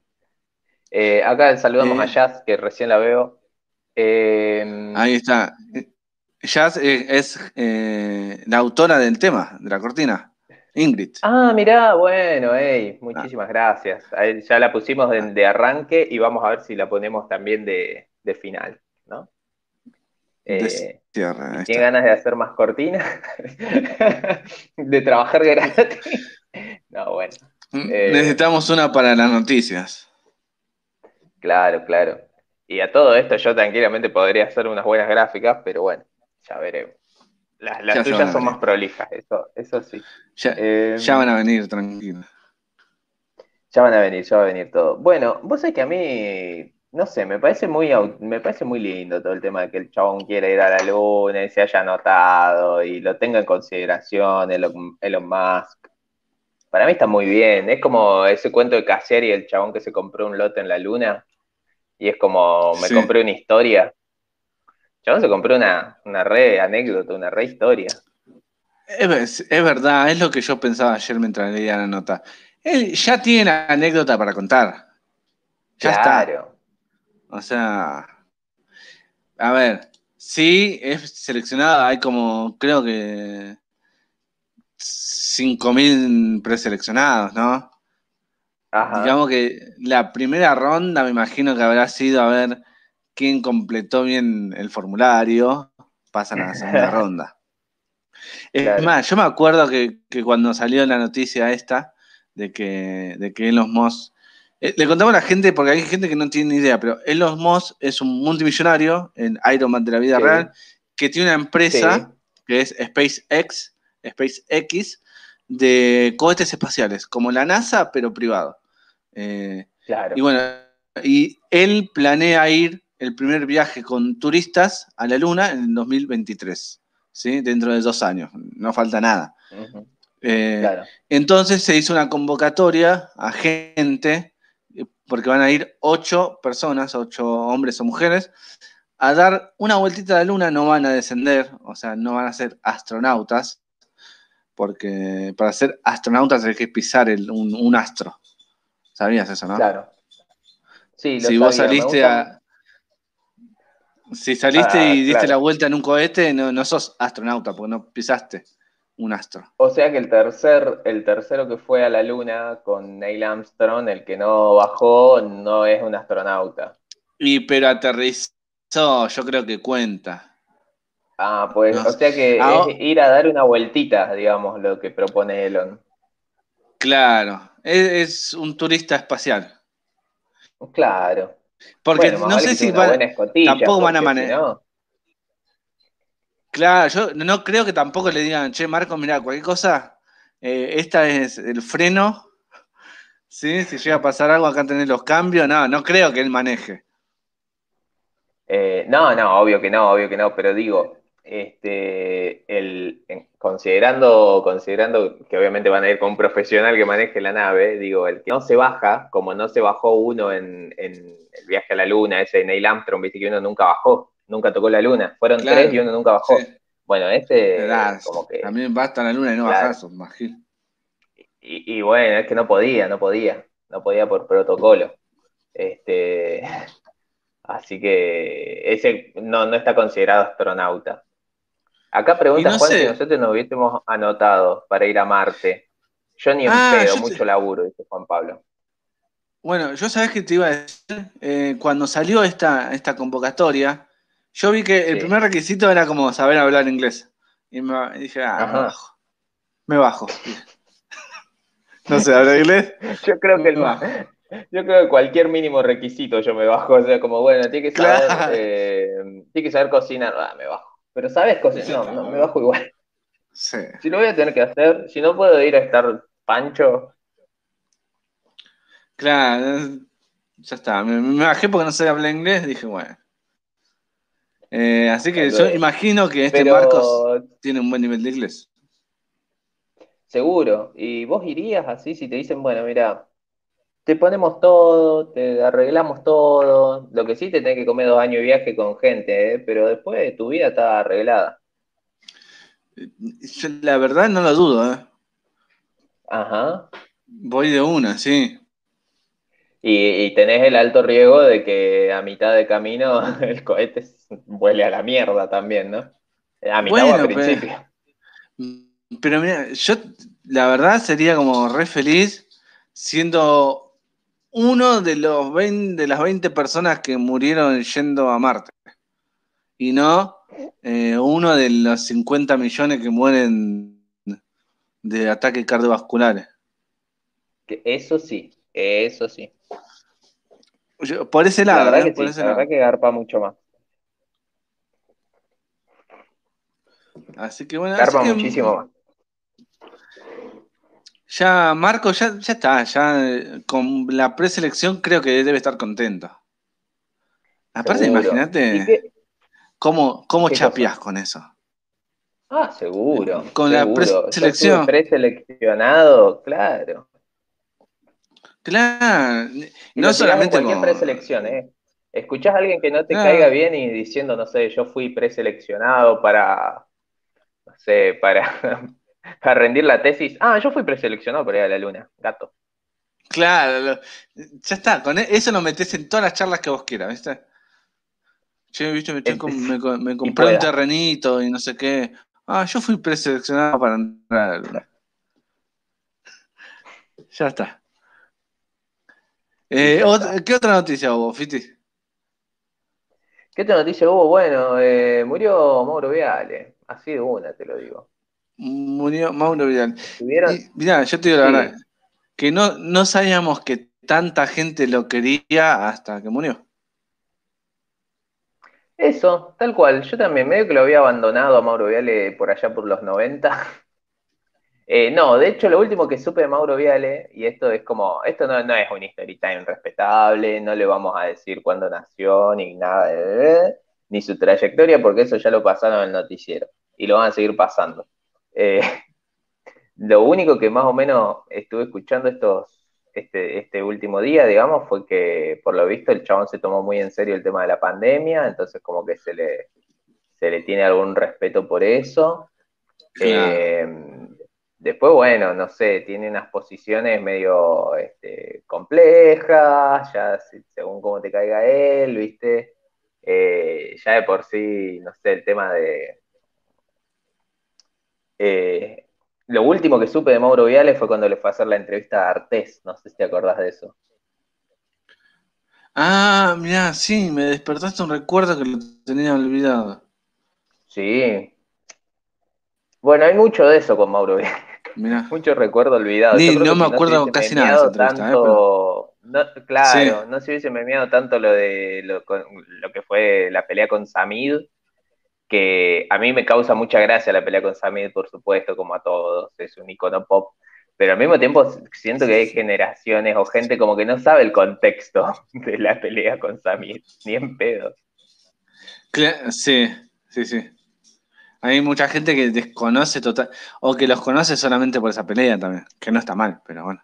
Eh, acá saludamos a Jazz, que recién la veo. Em, Ahí está. Jazz es eh, la autora del tema, de la cortina. Ingrid. Ah, mirá, bueno, hey, muchísimas gracias. Ya la pusimos de, arranque y vamos a ver si la ponemos también de, final, ¿no? Eh, ¿Tiene ganas de hacer más cortinas? ¿De trabajar gratis? no, bueno. Mm, eh, necesitamos una para las noticias. Claro, claro. Y a todo esto yo tranquilamente podría hacer unas buenas gráficas, pero bueno, ya veremos. Las, tuyas son más prolijas, eso, eso sí. Eh, ya, van a venir, tranquilo. Ya van a venir, ya va a venir todo. Bueno, vos sabés que a mí, no sé, me parece muy me parece muy lindo todo el tema de que el chabón quiera ir a la luna y se haya anotado y lo tenga en consideración Elon, Elon Musk. Para mí está muy bien. Es como ese cuento de Cassier y el chabón que se compró un lote en la luna. Y es como, me compré una historia. Chabón se compró una, una re anécdota, una re historia. Es, verdad, es lo que yo pensaba ayer mientras leía la nota. Él ya tiene anécdota para contar. Ya claro. O sea, a ver, sí, es seleccionada, hay como, creo que 5.000 preseleccionados, ¿no? Ajá. Digamos que la primera ronda me imagino que habrá sido, a ver, quien completó bien el formulario, pasan a la segunda ronda. Es más, yo me acuerdo que, cuando salió la noticia esta de que, de que Elon Musk. Eh, le contamos a la gente, porque hay gente que no tiene ni idea, pero Elon Musk es un multimillonario en Iron Man de la vida real que tiene una empresa que es SpaceX, SpaceX, de cohetes espaciales, como la NASA, pero privado. Eh, claro. Y bueno, y él planea ir el primer viaje con turistas a la Luna en el 2023, ¿sí? dentro de dos años, no falta nada. Eh, entonces se hizo una convocatoria a gente, porque van a ir ocho personas, ocho hombres o mujeres, a dar una vueltita a la Luna, no van a descender, o sea, no van a ser astronautas, porque para ser astronautas hay que pisar un, astro. ¿Sabías eso, no? Claro. Sí, si vos saliste a, si saliste ah, y diste la vuelta en un cohete, no, sos astronauta, porque no pisaste un astro. O sea que el tercer, el tercero que fue a la luna con Neil Armstrong, el que no bajó, no es un astronauta. Y pero aterrizó, yo creo que cuenta. Ah, pues, o sea que ah, es ir a dar una vueltita, digamos, lo que propone Elon. Claro, es un turista espacial. Claro. Porque no sé si van, tampoco van a manejar. Claro, yo no creo que tampoco le digan, che, Marco, mira, cualquier cosa, eh, esta es el freno. ¿sí? Si llega a pasar algo, acá tenés los cambios. No, no creo que él maneje. Eh, no, no, obvio que no, obvio que no, pero digo, este, el, considerando, considerando que obviamente van a ir con un profesional que maneje la nave, digo, el que no se baja, como no se bajó uno en, el viaje a la luna, ese de Neil Armstrong, viste que uno nunca bajó, nunca tocó la luna, fueron tres y uno nunca bajó. Bueno, este como que... También basta la luna y no claro. bajás, y, y bueno, es que no podía, no podía, no podía por protocolo. Este, así que ese no, no está considerado astronauta. Acá pregunta Juan si nosotros nos hubiésemos anotado para ir a Marte. Yo ni en ah, pedo, mucho laburo, dice Juan Pablo. Bueno, yo sabes que te iba a decir, eh, cuando salió esta, esta convocatoria, yo vi que el primer requisito era como saber hablar inglés. Y me dije, ah, me bajo. Me bajo. no sé, ¿hablar inglés? Yo creo que el, yo creo que cualquier mínimo requisito yo me bajo. O sea, como bueno, tiene que saber, eh, tiene que saber cocinar, ah, me bajo. Pero sabes cocinar, no, me bajo igual. Sí. Si lo voy a tener que hacer, si no puedo ir a estar pancho. Claro, ya está. Me, bajé porque no sé hablar inglés, dije, bueno. Eh, así que yo imagino que este Marcos tiene un buen nivel de inglés. Seguro. ¿Y vos irías así si te dicen, bueno, mira, te ponemos todo, te arreglamos todo. Lo que sí te tenés que comer dos años de viaje con gente, ¿eh? pero después tu vida está arreglada. la verdad no lo dudo, ¿eh? Ajá. Voy de una, sí. Y, tenés el alto riesgo de que a mitad de camino el cohete vuele a la mierda también, ¿no? A mitad o al principio. pero mira, yo la verdad sería como re feliz siendo uno de, los 20, de las 20 personas que murieron yendo a Marte. Y no eh, uno de los 50 millones que mueren de ataques cardiovasculares. Eso sí, eso sí. por ese lado, la verdad, ¿eh? que, la verdad que garpa mucho más. Así que bueno. Garpa muchísimo más. Ya, Marco, ya, ya está, ya con la preselección creo que debe estar contento. Aparte, imagínate cómo, cómo chapeás con eso. Ah, seguro. Con la preselección. preseleccionado, claro. Claro. no solamente cualquier preselección, ¿eh? Escuchás a alguien que no te caiga bien y diciendo, no sé, yo fui preseleccionado para, no sé, para para rendir la tesis. Ah, yo fui preseleccionado para ir a la luna, gato. Claro, ya está, con e, eso lo metes en todas las charlas que vos quieras, ¿viste? Yo, ¿viste? Me, me, compré un terrenito y no sé qué. Ah, yo fui preseleccionado para entrar a la luna. Ya está. Eh, ¿Qué otra noticia hubo, Fiti? ¿Qué otra noticia hubo? Bueno, eh, murió Mauro Viale. Así de una, te lo digo murió Mauro Vidal. mirá, yo te digo la verdad, que no, no sabíamos que tanta gente lo quería hasta que murió. Eso, tal cual. Yo también medio que lo había abandonado a Mauro Viale por allá por los 90. Eh, no, de hecho lo último que supe de Mauro Viale, y esto es como, esto no, no es un history time respetable, no le vamos a decir cuándo nació, ni nada de, ni su trayectoria, porque eso ya lo pasaron en el noticiero, y lo van a seguir pasando. Eh, lo único que más o menos estuve escuchando estos, este, este último día, digamos, fue que por lo visto el chabón se tomó muy en serio el tema de la pandemia, entonces como que se le, se le tiene algún respeto por eso. Eh, después, bueno, no sé, tiene unas posiciones medio este, complejas, ya según cómo te caiga él, ¿viste? Eh, ya de por sí, no sé, el tema de, eh, lo último que supe de Mauro Viale fue cuando le fue a hacer la entrevista a Artés, no sé si te acordás de eso. Ah, mira, sí, me despertaste un recuerdo que lo tenía olvidado. Sí. Bueno, hay mucho de eso con Mauro Viale. mucho recuerdo olvidado. no me acuerdo casi nada de esa ¿eh? claro, no se hubiese memeado tanto lo de lo, lo, que fue la pelea con Samid que a mí me causa mucha gracia la pelea con Samid, por supuesto, como a todos, es un icono pop, pero al mismo tiempo siento que hay generaciones o gente como que no sabe el contexto de la pelea con Samid, ni en pedo. Sí, sí, sí. Hay mucha gente que desconoce total, o que los conoce solamente por esa pelea también, que no está mal, pero bueno.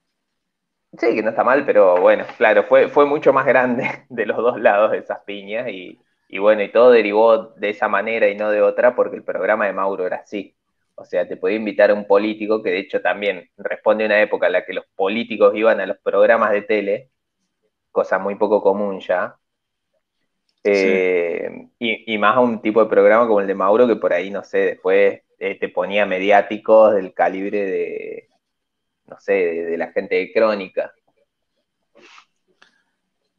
Sí, que no está mal, pero bueno, claro, fue, fue mucho más grande de los dos lados de esas piñas y, y bueno, y todo derivó de esa manera y no de otra porque el programa de Mauro era así. O sea, te podía invitar a un político que de hecho también responde a una época en la que los políticos iban a los programas de tele, cosa muy poco común ya, eh, y, más a un tipo de programa como el de Mauro, que por ahí, no sé, después eh, te ponía mediáticos del calibre de, no sé, de, la gente de Crónica.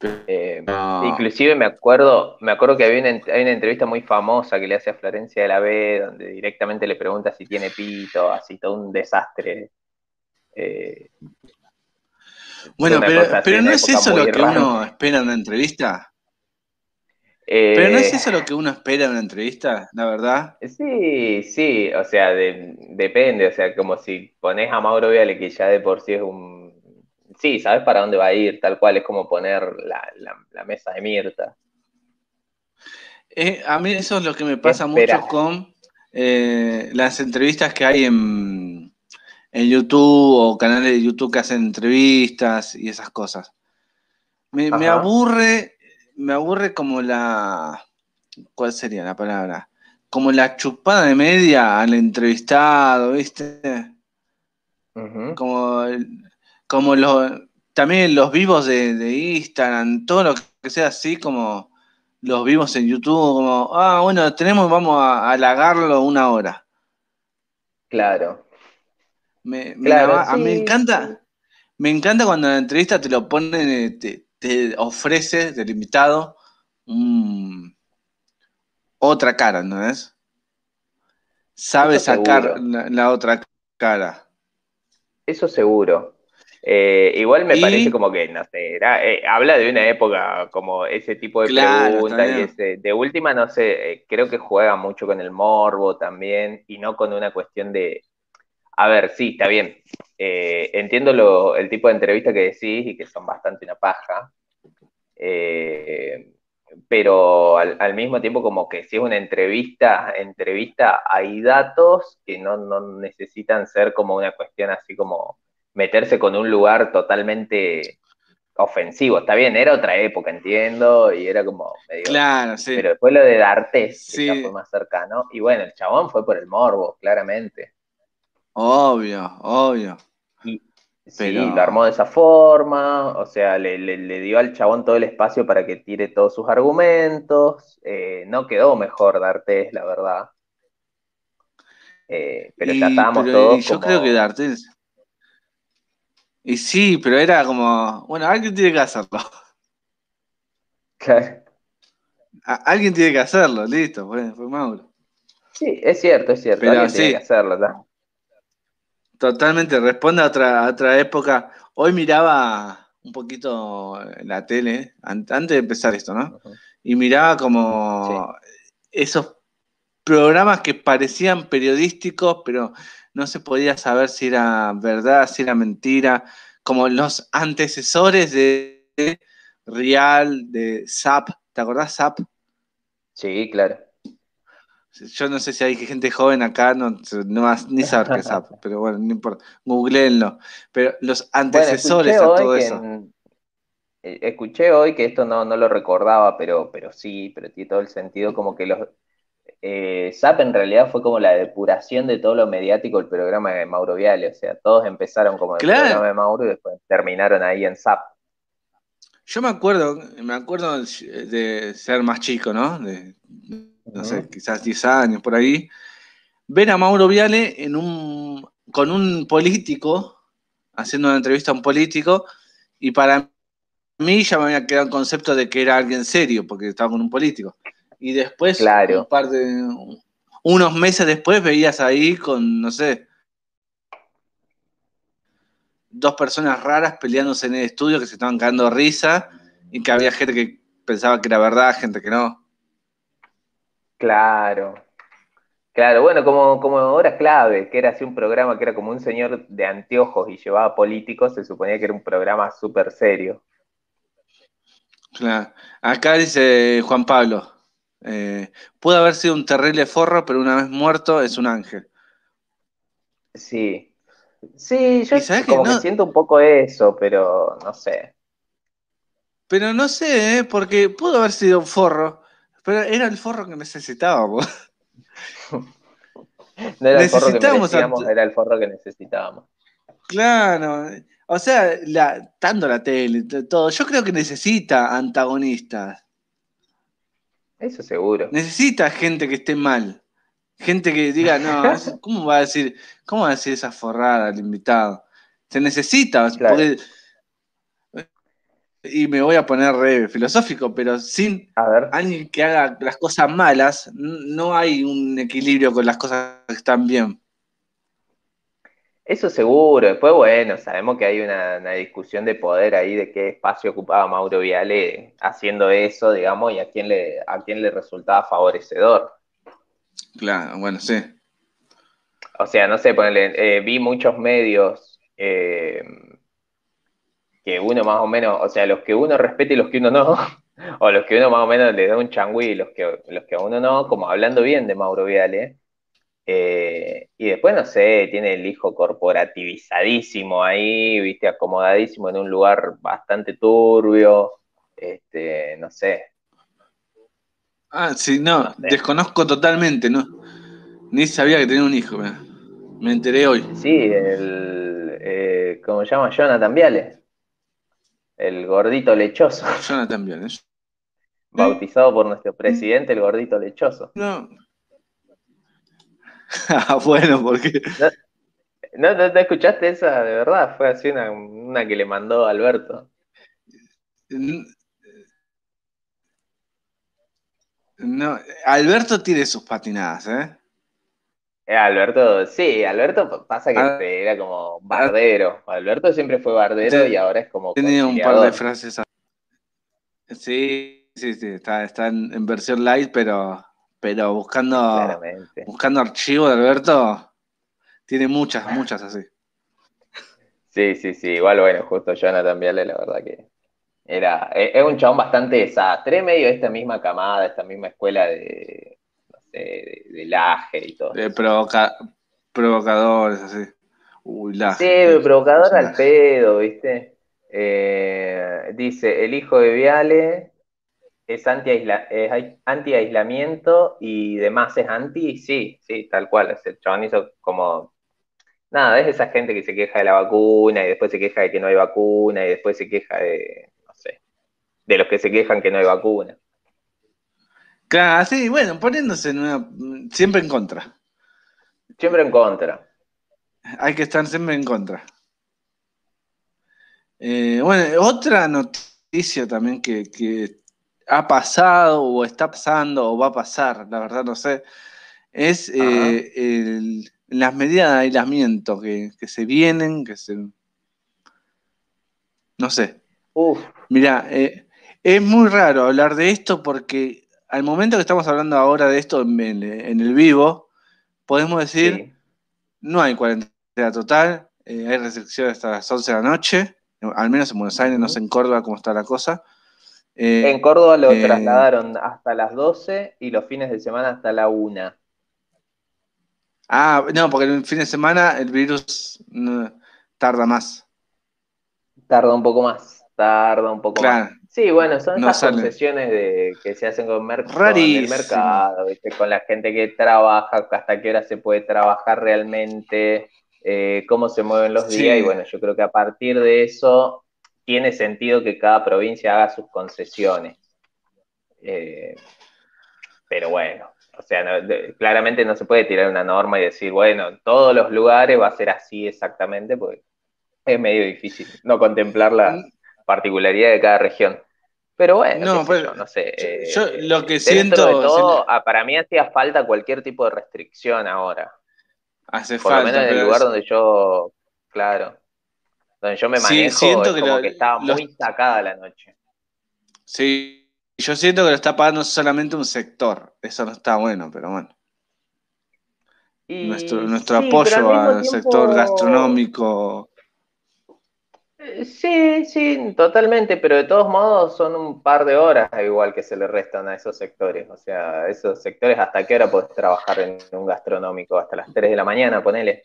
Eh, inclusive me acuerdo, me acuerdo que había una, hay una entrevista muy famosa que le hace a Florencia de la B, donde directamente le pregunta si tiene pito, así todo un desastre. bueno, pero, pero no es eso lo que uno espera en una entrevista. Pero no es eh, eso lo que uno espera en una entrevista, la verdad. Sí, sí, o sea, depende, o sea, como si pones a Mauro Viale, que ya de por sí es un... Sí, sabes para dónde va a ir, tal cual es como poner la, mesa de Mirta. Eh, a mí eso es lo que me pasa mucho con eh, las entrevistas que hay en, YouTube o canales de YouTube que hacen entrevistas y esas cosas. Me, me aburre me aburre como la. ¿Cuál sería la palabra? Como la chupada de media al entrevistado, ¿viste? Como, como los, también los vivos de, Instagram, todo lo que sea así como los vivos en YouTube, como, ah, bueno, tenemos, vamos a halagarlo una hora. Claro. Me, me encanta, me encanta cuando la entrevista te lo ponen, te, te ofrece del invitado otra cara, ¿no es? Sabe sacar la, otra cara. Eso seguro. Eh, igual me parece como que, no sé, eh, habla de una época como ese tipo de preguntas y ese, de última, no sé, eh, creo que juega mucho con el morbo también y no con una cuestión de, a ver, sí, está bien. Entiendo el tipo de entrevista que decís y que son bastante una paja. Pero al, mismo tiempo como que si es una entrevista, entrevista hay datos que no, necesitan ser como una cuestión así como meterse con un lugar totalmente ofensivo. Está bien, era otra época, entiendo, y era como Claro, sí. Pero después lo de Darte, ya fue más cercano. Y bueno, el chabón fue por el morbo, claramente. Obvio, obvio. sí, lo armó de esa forma, o sea, le, dio al chabón todo el espacio para que tire todos sus argumentos. Eh, no quedó mejor D'Artes, la verdad. Eh, pero ya estábamos todos. Yo creo que D'Artes. Y sí, pero era como. Bueno, alguien tiene que hacerlo. alguien tiene que hacerlo, listo, fue, fue Mauro. Sí, es cierto, es cierto. alguien tiene que hacerlo, ¿no? Totalmente, responde a otra, otra época. Hoy miraba un poquito la tele, antes de empezar esto, ¿no? Y miraba como esos programas que parecían periodísticos, pero no se podía saber si era verdad, si era mentira, como los antecesores de Real, de Zap, ¿te acordás Zap? Sí, claro. Yo no sé si hay gente joven acá, no, no ni saber qué es Zap, pero bueno, no importa. Googleenlo. Pero los antecesores a todo eso. Eh, escuché hoy que esto no, lo recordaba, pero, pero sí, pero tiene todo el sentido, como que los eh, Zap en realidad fue como la depuración de todo lo mediático del programa de Mauro Viale. O sea, todos empezaron como el programa de Mauro y después terminaron ahí en Zap. Yo me acuerdo, me acuerdo de ser más chico, ¿no? De, no sé, quizás 10 años por ahí, ver a Mauro Viale en un, con un político, haciendo una entrevista a un político, y para mí ya me había quedado el concepto de que era alguien serio, porque estaba con un político. Y después, claro. unos meses después, veías ahí con, no sé, dos personas raras peleándose en el estudio que se estaban cagando risa y que había gente que pensaba que era verdad, gente que no. Claro. Claro, bueno, como, como hora clave, que era así un programa que era como un señor de anteojos y llevaba políticos, se suponía que era un programa súper serio. Claro. Acá dice Juan Pablo. Eh, puede haber sido un terrible forro, pero una vez muerto es un ángel. Sí. Sí, yo ¿Y sabes que como que siento un poco eso, pero no sé. Pero no sé, ¿eh? porque pudo haber sido un forro, pero era el forro que necesitábamos. No era el forro que Necesitábamos a- merecíamos, era el forro que necesitábamos. Claro, o sea, la, tanto la tele, todo, yo creo que necesita antagonistas, Eso seguro. necesita gente que esté mal, gente que diga, no, ¿cómo va a decir, cómo va a decir esa forrada al invitado? Se necesita, Claro. porque- y me voy a poner re filosófico, pero sin A ver. alguien que haga las cosas malas, no hay un equilibrio con las cosas que están bien. Eso seguro. Después, bueno, sabemos que hay una, una discusión de poder ahí de qué espacio ocupaba Mauro Viale haciendo eso, digamos, y a quién le, a quién le resultaba favorecedor. Claro, bueno, sí. O sea, no sé, ponele, eh, vi muchos medios eh, que uno más o menos, o sea, los que uno respeta y los que uno no, o los que uno más o menos le da un changüí y los que, los que a uno no, como hablando bien de Mauro Viale. Eh, y después, no sé, tiene el hijo corporativizadísimo ahí, viste, acomodadísimo en un lugar bastante turbio, este, no sé. Ah, sí, no, No sé. desconozco totalmente, ¿no? Ni sabía que tenía un hijo, mirá. me enteré hoy. Sí, el, eh, ¿cómo se llama? Jonathan Viale, el gordito lechoso. Jonathan Viale. ¿eh? bautizado por nuestro presidente, el gordito lechoso. No. Ah, bueno, porque. ¿No, no, no escuchaste esa de verdad? Fue así una, una que le mandó Alberto. No, Alberto tiene sus patinadas, ¿eh? Eh, Alberto, sí, Alberto pasa que Ah. era como bardero. Alberto siempre fue bardero y ahora es como Tenía un par de frases. Sí, sí, sí, está, está en, en versión light, pero, pero buscando, Claramente. buscando archivo de Alberto, tiene muchas, muchas así. Sí, sí, sí. Igual, bueno, justo Jonathan Viale, la verdad que era, es es un chabón bastante desastre, medio de esta misma camada, esta misma escuela de, no sé, de, de Laje y todo. De provoca- provocadores, así. Uy, la. Sí, provocador al pedo, ¿viste? Eh, dice, el hijo de Viale es anti-aisla- es anti-aislamiento y demás es anti, sí, sí, tal cual. El chabón hizo como, nada, es esa gente que se queja de la vacuna y después se queja de que no hay vacuna y después se queja de, no sé, de los que se quejan que no hay vacuna. Claro, sí, bueno, poniéndose en una, siempre en contra. Siempre en contra. Hay que estar siempre en contra. Eh, bueno, otra noticia también que, que ha pasado o está pasando o va a pasar, la verdad no sé, es eh, el- las medidas de aislamiento que, que se vienen, que se... No sé, Mira, eh, es muy raro hablar de esto porque al momento que estamos hablando ahora de esto en, el- en el vivo, podemos decir, sí. no hay cuarentena total, eh, hay restricciones hasta las 11 de la noche, al menos en Buenos Aires, no sé en Córdoba cómo está la cosa. Eh, En Córdoba lo eh, trasladaron hasta las 12 y los fines de semana hasta la 1. ah, no, porque el fin de semana el virus no, tarda más. Tarda un poco más, tarda un poco Claro. más. Sí, bueno, son No esas concesiones de, que se hacen con, mer- con el mercado, ¿viste? con la gente que trabaja, hasta qué hora se puede trabajar realmente, eh, cómo se mueven los Sí. días, y bueno, yo creo que a partir de eso tiene sentido que cada provincia haga sus concesiones. Eh, pero bueno, o sea, no- de- claramente no se puede tirar una norma y decir, bueno, en todos los lugares va a ser así exactamente, porque es medio difícil no contemplar la particularidad de cada región. Pero bueno, No, sé pues, yo, no sé. yo eh, lo que siento- de todo, ah, para mí hacía falta cualquier tipo de restricción ahora. Hace Por lo falta. menos en el lugar es- donde yo, claro, donde yo me Sí, manejo, siento es que como lo- que estaba muy sacada la noche. Sí, yo siento que lo está pagando solamente un sector. Eso no está bueno, pero bueno. Y Nuestro, nuestro sí, apoyo al tiempo- sector gastronómico. Eh, Sí, sí, totalmente, pero de todos modos son un par de horas igual que se le restan a esos sectores. O sea, esos sectores, ¿hasta qué hora podés trabajar en un gastronómico? Hasta las 3 de la mañana, ponele.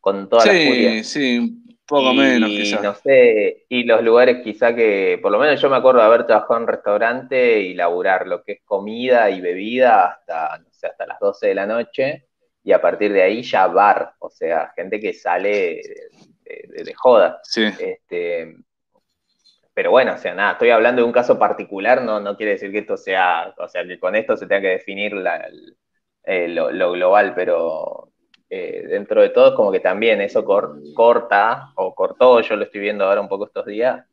Con toda la furia. Sí, sí, poco Y menos quizás. no sé, y los lugares quizá que, por lo menos yo me acuerdo de haber trabajado en restaurante y laburar lo que es comida y bebida hasta, no sé, hasta las 12 de la noche, y a partir de ahí ya bar, o sea, gente que sale de, de- de joda. Sí. Este, pero bueno, o sea, nada, estoy hablando de un caso particular, no, no quiere decir que esto sea, o sea, que con esto se tenga que definir la- el- eh, lo, lo global, pero eh, dentro de todo como que también eso cor- corta, o cortó, yo lo estoy viendo ahora un poco estos días,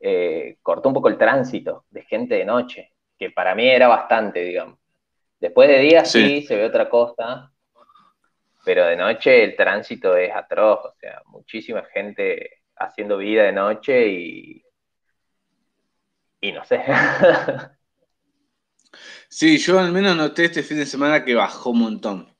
eh, cortó un poco el tránsito de gente de noche, que para mí era bastante, digamos. Después de día sí, Sí. se ve otra cosa, pero de noche el tránsito es atroz, o sea, muchísima gente haciendo vida de noche y, y no sé. Sí, yo al menos noté este fin de semana que bajó un montón.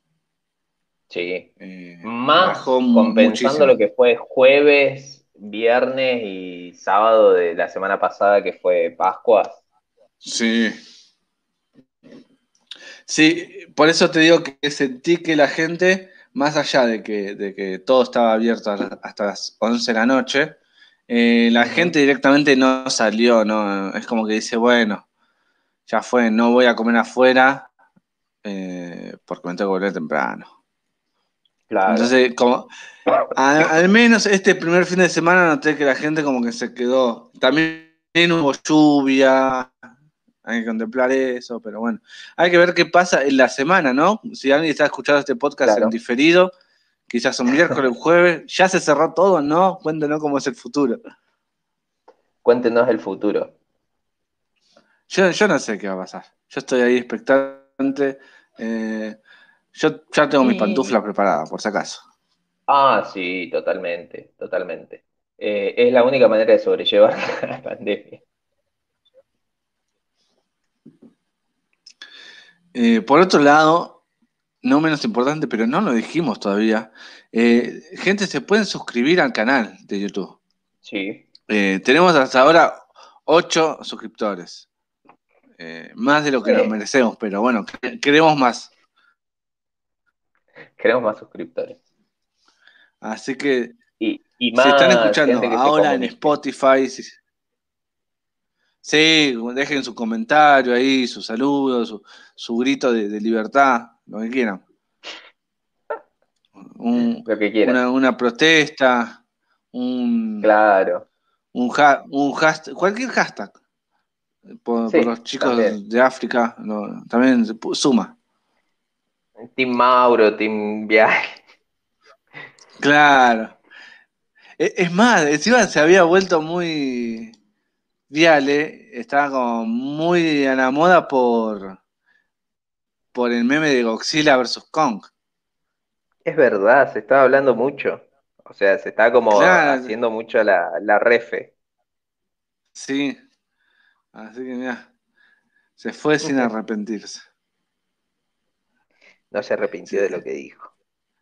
Sí, Eh, más compensando muchísimo. lo que fue jueves, viernes y sábado de la semana pasada que fue Pascua. Sí. Sí, por eso te digo que sentí que la gente, más allá de que, de que todo estaba abierto hasta las 11 de la noche, eh, la gente directamente no salió, ¿no? Es como que dice, bueno, ya fue, no voy a comer afuera eh, porque me tengo que volver temprano. Claro. Entonces, como, a- al menos este primer fin de semana noté que la gente como que se quedó. También hubo lluvia, hay que contemplar eso, pero bueno. Hay que ver qué pasa en la semana, ¿no? Si alguien está escuchando este podcast Claro. en diferido, quizás un miércoles, un jueves, ya se cerró todo, ¿no? Cuéntenos cómo es el futuro. Cuéntenos el futuro. Yo, yo no sé qué va a pasar. Yo estoy ahí expectante. eh, yo ya tengo mis Y- pantuflas preparadas, por si acaso. Ah, sí, totalmente, totalmente. Eh, es la única manera de sobrellevar la pandemia. Eh, por otro lado, no menos importante, pero no lo dijimos todavía, eh, gente se pueden suscribir al canal de YouTube. Sí, Eh, tenemos hasta ahora ocho suscriptores. Eh, más de lo que Sí. nos merecemos, pero bueno, que- queremos más. Queremos más suscriptores. Así que Y, y si más están escuchando ahora en. Spotify, si- sí, dejen su comentario ahí, su saludo, su, su grito de, de libertad, lo que quieran. Un- Lo que quieran. una, una protesta, un, Claro. un, ha- un hashtag, cualquier hashtag. Por, Sí, por los chicos también. de África, también suma. Team Mauro, Team Vial. Claro. E- Es más, encima se había vuelto muy viale, estaba como muy a la moda por, por el meme de Godzilla versus Kong. Es verdad, se estaba hablando mucho. O sea, se está como Claro. haciendo mucho la, la refe. Sí. Así que mira, se fue sin arrepentirse. No se arrepintió Sí. de lo que dijo.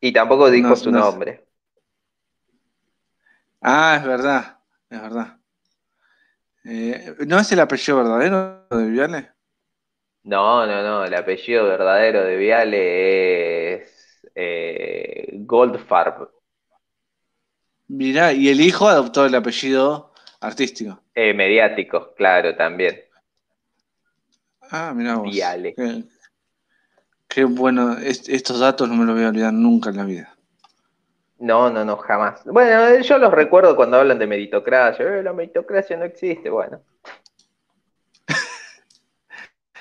Y tampoco dijo No, su no. nombre. Ah, es verdad, es verdad. Eh, ¿No es el apellido verdadero de Viale? No, no, no. El apellido verdadero de Viale es eh, Goldfarb. Mirá, y el hijo adoptó el apellido artístico. Eh, mediático, claro, también. Ah, mirá vos. Viale. Qué, qué bueno, Est- estos datos no me los voy a olvidar nunca en la vida. No, no, no, jamás. Bueno, yo los recuerdo cuando hablan de meritocracia. Eh, la meritocracia no existe, bueno.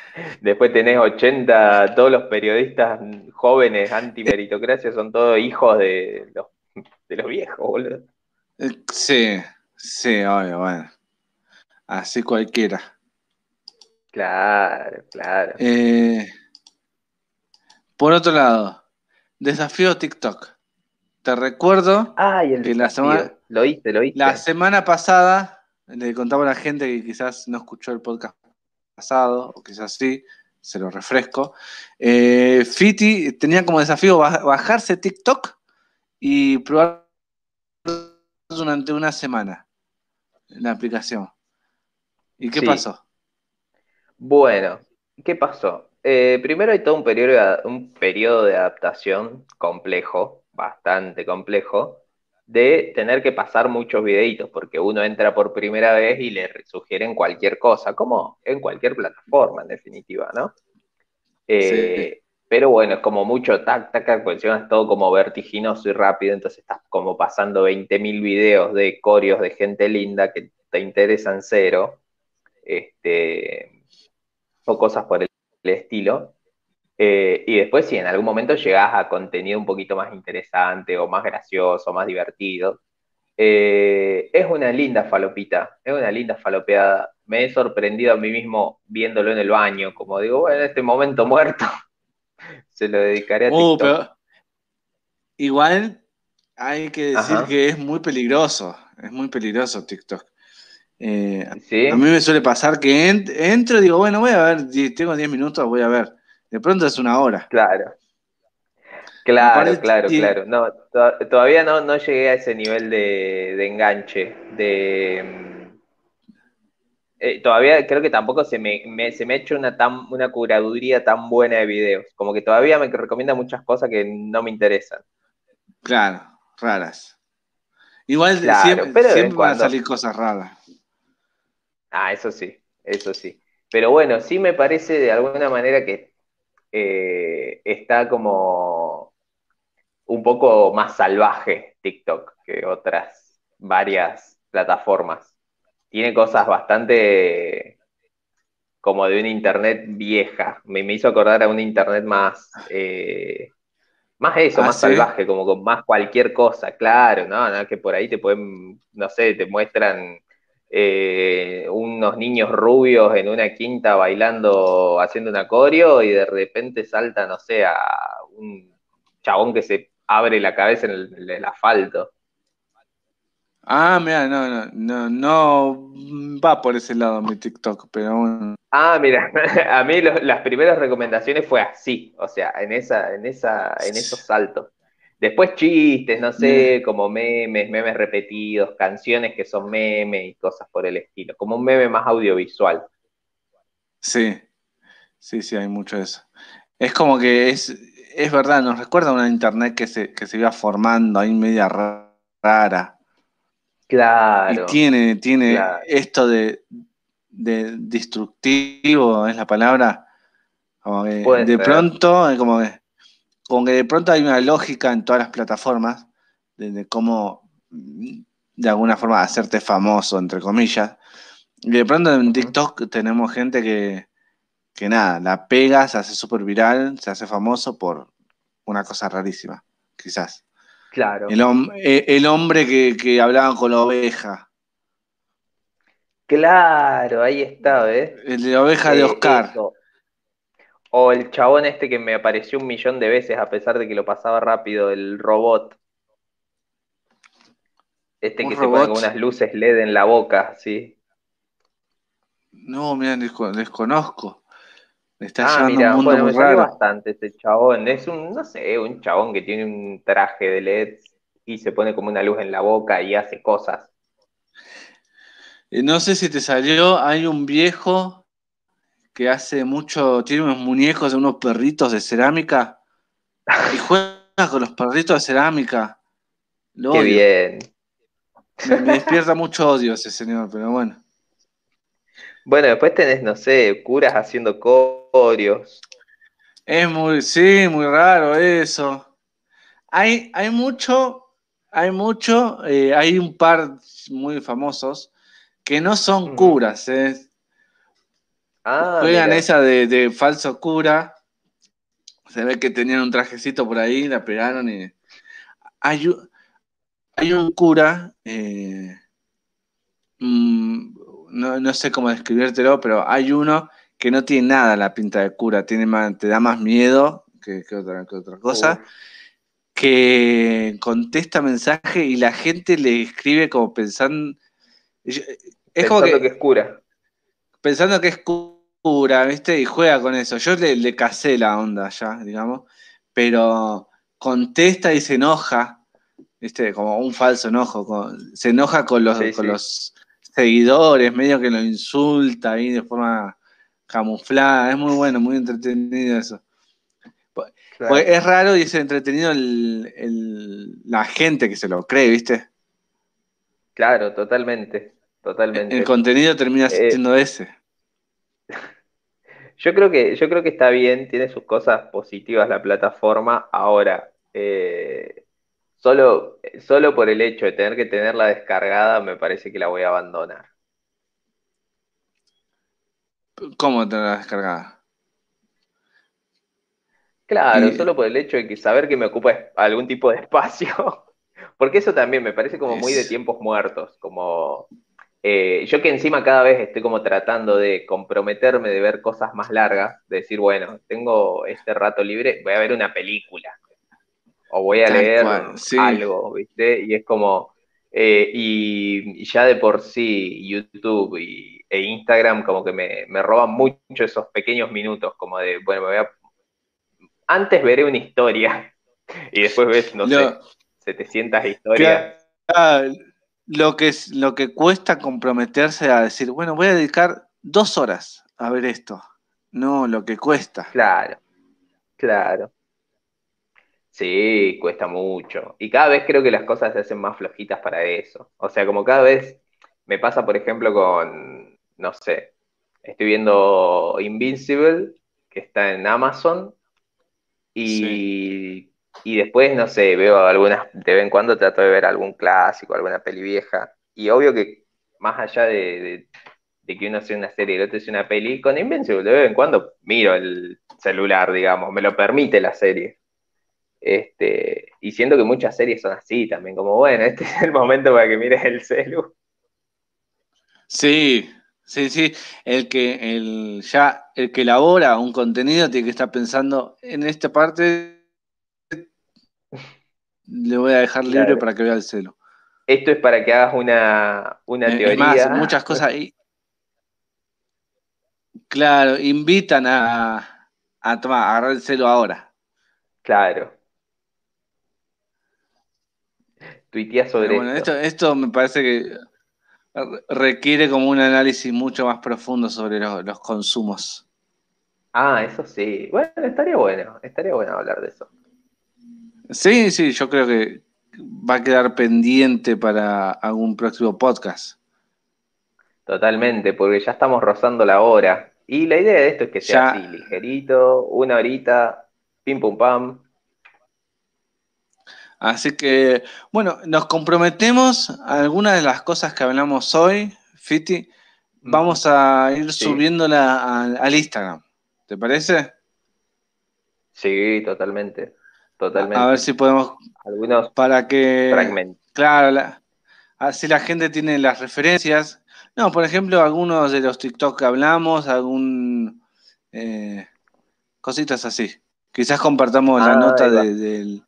Después tenés 80, todos los periodistas jóvenes anti-meritocracia son todos hijos de los, de los viejos, boludo. Eh, Sí, sí, obvio, bueno. Así cualquiera. Claro, claro. Eh, por otro lado, desafío TikTok. Te recuerdo, Ay, el que la semana- Lo oíste, lo oíste. la semana pasada le contaba a la gente que quizás no escuchó el podcast pasado, o quizás sí, se lo refresco. Eh, Fiti tenía como desafío ba- bajarse TikTok y probar durante una semana la aplicación. ¿Y qué Sí. pasó? Bueno, ¿qué pasó? Eh, primero hay todo un periodo, de- un periodo de adaptación complejo, bastante complejo, de tener que pasar muchos videitos, porque uno entra por primera vez y le sugieren cualquier cosa, como en cualquier plataforma, en definitiva, ¿no? Eh, Pero bueno, es como mucho tac, tac, tac, porque encima es todo como vertiginoso y rápido, entonces estás como pasando 20.000 videos de corios de gente linda que te interesan cero, este, o cosas por el estilo. Eh, y después, si en algún momento llegás a contenido un poquito más interesante o más gracioso, más divertido, eh, es una linda falopita, es una linda falopeada. Me he sorprendido a mí mismo viéndolo en el baño, como digo, bueno, en este momento muerto, se lo dedicaré a Uh, TikTok. pero igual hay que decir Ajá. que es muy peligroso. Es muy peligroso TikTok. Eh, ¿Sí? A mí me suele pasar que ent- entro y digo, bueno, voy a ver, tengo 10 minutos, voy a ver. De pronto es una hora. Claro. Claro, claro, claro. No, to- todavía no, no llegué a ese nivel de, de enganche. De, mm, eh, todavía creo que tampoco se me, me- se me ha hecho una, tan, una curaduría tan buena de videos. Como que todavía me recomienda muchas cosas que no me interesan. Claro, raras. Igual Claro, siempre, siempre van a salir cosas raras. Ah, eso sí, eso sí. Pero bueno, sí me parece de alguna manera que eh, está como un poco más salvaje TikTok que otras varias plataformas. Tiene cosas bastante como de una internet vieja. Me, me hizo acordar a una internet más, eh, más eso, ¿Ah, más sí? salvaje, como con más cualquier cosa, claro, ¿no? ¿no? Que por ahí te pueden, no sé, te muestran eh, unos niños rubios en una quinta bailando, haciendo un acorio y de repente salta, no sé, a un chabón que se abre la cabeza en el, en el asfalto. Ah, mira, no, no, no, no va por ese lado mi TikTok, pero bueno. Ah, mira, a mí las primeras recomendaciones fue así, o sea, en esa, en esa, en esos saltos. Después chistes, no sé, como memes, memes repetidos, canciones que son memes y cosas por el estilo, como un meme más audiovisual. Sí, sí, sí, hay mucho de eso. Es como que es, es verdad, nos recuerda a una internet que se, que se iba formando ahí media ra- rara. Claro, Y tiene, tiene claro. esto de, de destructivo, es la palabra. Como que de ser. pronto, es como que, como que de pronto hay una lógica en todas las plataformas de, de cómo de alguna forma hacerte famoso, entre comillas. Y de pronto en. TikTok tenemos gente que, que nada, la pega, se hace súper viral, se hace famoso por una cosa rarísima, quizás. Claro. El, hom- eh, el hombre que, que hablaba con la oveja. Claro, ahí está, ¿ves? El de la oveja de Eh, Oscar. eso. O el chabón este que me apareció un millón de veces a pesar de que lo pasaba rápido, el robot. Este ¿Un que se pone con unas luces LED en la boca, ¿sí? No, mira, desco- desconozco. Le está Ah, mira, un mundo bueno, me muy salió raro. bastante este chabón. Es un, no sé, un chabón que tiene un traje de LED y se pone como una luz en la boca y hace cosas. Eh, No sé si te salió, hay un viejo que hace mucho, tiene unos muñecos de unos perritos de cerámica y juega con los perritos de cerámica. Lo Qué odio. bien. Me, me despierta mucho odio ese señor, pero bueno. Bueno, después tenés, no sé, curas haciendo corios. Es muy, sí, muy raro eso. Hay, hay mucho, hay mucho, eh, hay un par muy famosos que no son curas, eh. Ah, Juegan mira. esa de, de falso cura. Se ve que tenían un trajecito por ahí, la pegaron y. Hay, un- hay un cura. eh, mm, no, no sé cómo describírtelo, pero hay uno que no tiene nada la pinta de cura, tiene más- te da más miedo que, que otra, que otra cosa. Uf. Que contesta mensaje y la gente le escribe como pensando. Es como que es cura. Pensando que es cura, ¿viste? Y juega con eso. Yo le, le casé la onda ya, digamos, pero contesta y se enoja ¿viste? Como un falso enojo. se enoja con los, con los seguidores, medio que lo insulta ahí de forma camuflada. Es muy bueno, muy entretenido eso. es raro y es entretenido la gente que se lo cree, ¿viste? Claro, totalmente, totalmente. El contenido termina eh, siendo ese. Yo creo que, yo creo que está bien, tiene sus cosas positivas la plataforma. Ahora, eh, solo, solo por el hecho de tener que tenerla descargada, me parece que la voy a abandonar. ¿Cómo tenerla descargada? Claro, solo por el hecho de que saber que me ocupa algún tipo de espacio. Porque eso también me parece como muy de tiempos muertos, como eh, yo que encima cada vez estoy como tratando de comprometerme de ver cosas más largas, de decir, bueno, tengo este rato libre, voy a ver una película o voy a leer algo, ¿viste? Y es como, eh, y, ya de por sí YouTube y, e Instagram como que me, me, roban mucho esos pequeños minutos, como de, bueno, me voy a... Antes veré una historia y después ves, no sé, 700 historias. Lo, que, es, lo que cuesta comprometerse a decir, bueno, voy a dedicar dos horas a ver esto. No, lo que cuesta. Claro, claro. Sí, cuesta mucho. Y cada vez creo que las cosas se hacen más flojitas para eso. O sea, como cada vez me pasa, por ejemplo, con, no sé, estoy viendo Invincible, que está en Amazon, y y después, no sé, veo algunas, de vez en cuando trato de ver algún clásico, alguna peli vieja. Y obvio que más allá de, que uno sea una serie y el otro sea una peli, con Invincible de vez en cuando miro el celular, digamos, me lo permite la serie. Este, y siento que muchas series son así también, como bueno, este es el momento para que mires el celu. Sí, sí, sí. El que el ya el que elabora un contenido tiene que estar pensando en esta parte le voy a dejar libre para que vea el celo. Esto es para que hagas una, una eh, teoría. Más, muchas cosas ahí. Claro, invitan a, a, tomar, a agarrar el celo ahora. Claro. Tuitea sobre bueno, esto. esto. me parece que requiere como un análisis mucho más profundo sobre los consumos. Ah, eso sí. Bueno, estaría bueno, estaría bueno hablar de eso. Sí, sí, yo creo que va a quedar pendiente para algún próximo podcast. Totalmente, porque ya estamos rozando la hora. Y la idea de esto es que sea así, ligerito, una horita, pim pum pam. Así que, bueno, nos comprometemos a algunas de las cosas que hablamos hoy, Fiti. Vamos a ir subiéndola al Instagram. ¿Te parece? Sí, totalmente. Totalmente. A ver si podemos. Algunos para que. Fragmentos. Claro, así la gente tiene las referencias. No, por ejemplo, algunos de los TikTok que hablamos, algún. Eh, cositas así. Quizás compartamos la ah, nota del,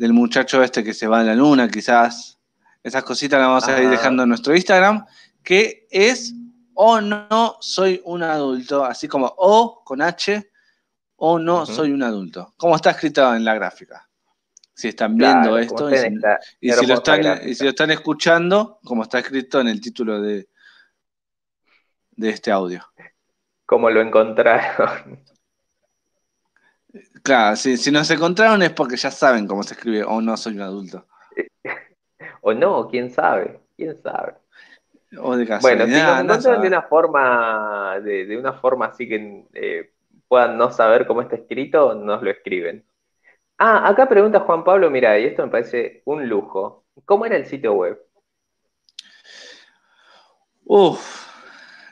muchacho este que se va a la luna, quizás. Esas cositas las vamos a ir dejando en nuestro Instagram, que es o no soy un adulto, así como O con H, o no soy un adulto. ¿Cómo está escrito en la gráfica? Si están viendo esto y, si, lo están, escuchando, como está escrito en el título de, de este audio. ¿Cómo lo encontraron? Claro, si, si nos encontraron es porque ya saben cómo se escribe o no soy un adulto. o no, quién sabe, quién sabe. O de bueno, si nos encuentran de una forma, de, una forma así que eh, puedan no saber cómo está escrito, nos lo escriben. Ah, acá pregunta Juan Pablo, mira, y esto me parece un lujo. ¿Cómo era el sitio web? Uf,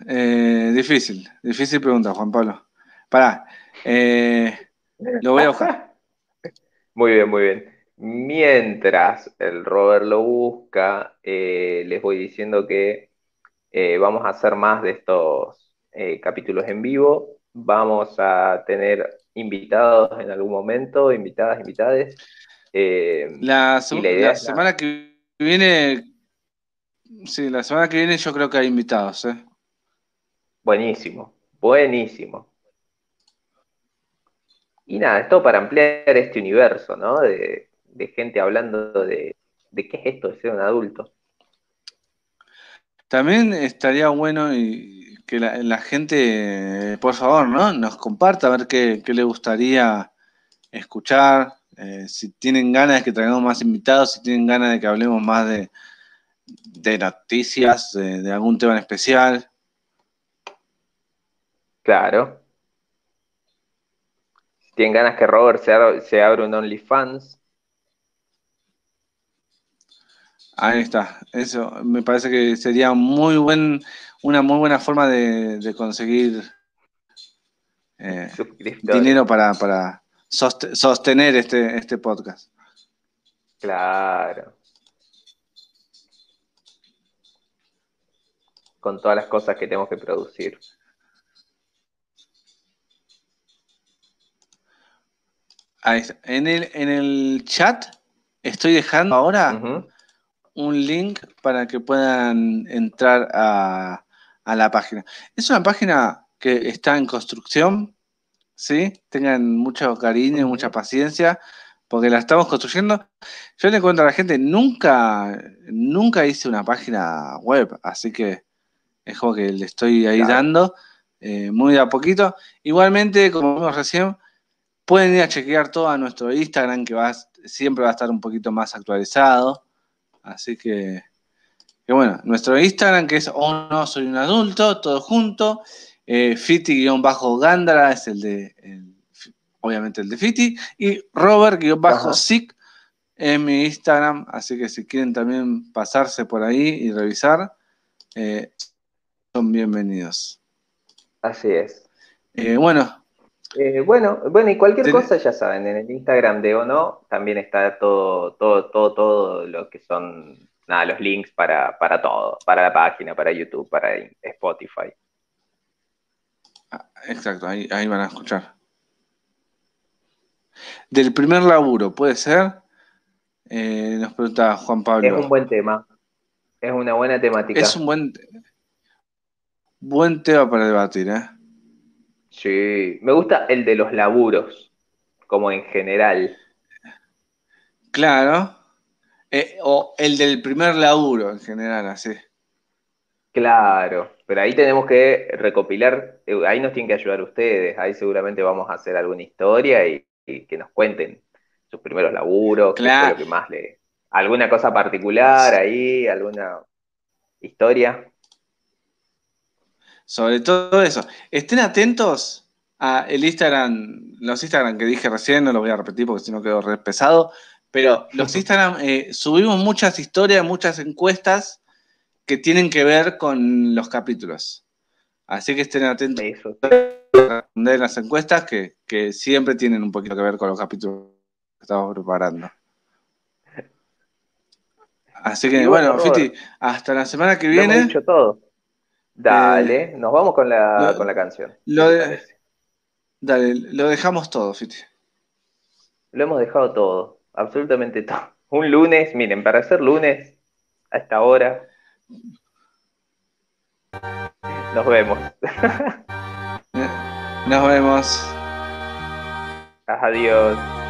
eh, difícil, difícil pregunta, Juan Pablo. Pará, eh, lo voy a buscar. Muy bien, muy bien. Mientras el Robert lo busca, eh, les voy diciendo que vamos a hacer más de estos capítulos en vivo vamos a tener invitados en algún momento, invitadas, invitades. Eh, la, semana que viene, sí, la semana que viene yo creo que hay invitados. ¿eh? Buenísimo, buenísimo. Y nada, esto para ampliar este universo, ¿no? De, gente hablando de, de qué es esto de ser un adulto. También estaría bueno y que la, gente, por favor, ¿no? Nos comparta a ver qué, le gustaría escuchar, eh, si tienen ganas de que traigamos más invitados, si tienen ganas de que hablemos más de, noticias, de, algún tema en especial. Claro. Tienen ganas que Robert se, se abra un OnlyFans. Ahí está. Eso me parece que sería muy buen, una muy buena forma de, conseguir eh, dinero para, para sostener este, este podcast. Claro. Con todas las cosas que tenemos que producir. Ahí está. En el, en el chat estoy dejando ahora un link para que puedan entrar a, la página. Es una página que está en construcción, ¿sí? Tengan mucho cariño, y mucha paciencia, porque la estamos construyendo. Yo le cuento a la gente, nunca, nunca hice una página web, así que es como que le estoy ahí dando eh, muy de a poquito. Igualmente, como vimos recién, pueden ir a chequear todo a nuestro Instagram, que va, siempre va a estar un poquito más actualizado. Así que, bueno, nuestro Instagram que es Oh No Soy un Adulto, todo junto. Eh, Fiti-Gándara es el de, obviamente el de Fiti. Y Robert-Sick es mi Instagram. Así que si quieren también pasarse por ahí y revisar, eh, son bienvenidos. Así es. Eh, bueno, eh, bueno, bueno, y cualquier cosa ya saben, en el Instagram de o no también está todo, todo, todo, todo lo que son nada, los links para, para todo, para la página, para YouTube, para Spotify. Ah, exacto, ahí, ahí van a escuchar. Del primer laburo, ¿puede ser? Eh, nos pregunta Juan Pablo. Es un buen tema. Es una buena temática. Es un buen, buen tema para debatir, ¿eh? Sí, me gusta el de los laburos, como en general. Claro. Eh, o el del primer laburo en general, así. Claro, pero ahí tenemos que recopilar, eh, ahí nos tienen que ayudar ustedes, ahí seguramente vamos a hacer alguna historia y, que nos cuenten sus primeros laburos, claro. que más le... alguna cosa particular ahí, alguna historia sobre todo eso. Estén atentos a el Instagram, los Instagram que dije recién, no lo voy a repetir porque si no quedó re pesado, pero los Instagram eh, subimos muchas historias, muchas encuestas que tienen que ver con los capítulos. Así que estén atentos a responder las encuestas que, que siempre tienen un poquito que ver con los capítulos que estamos preparando. Así que, bueno, Fiti, hasta la semana que viene. Hemos dicho todo. Dale, eh, nos vamos con la, con la canción. Lo dale, lo dejamos todo, Fiti. Lo hemos dejado todo, absolutamente todo. Un lunes, miren, para hacer lunes a esta hora. Nos vemos. Nos vemos. Adiós.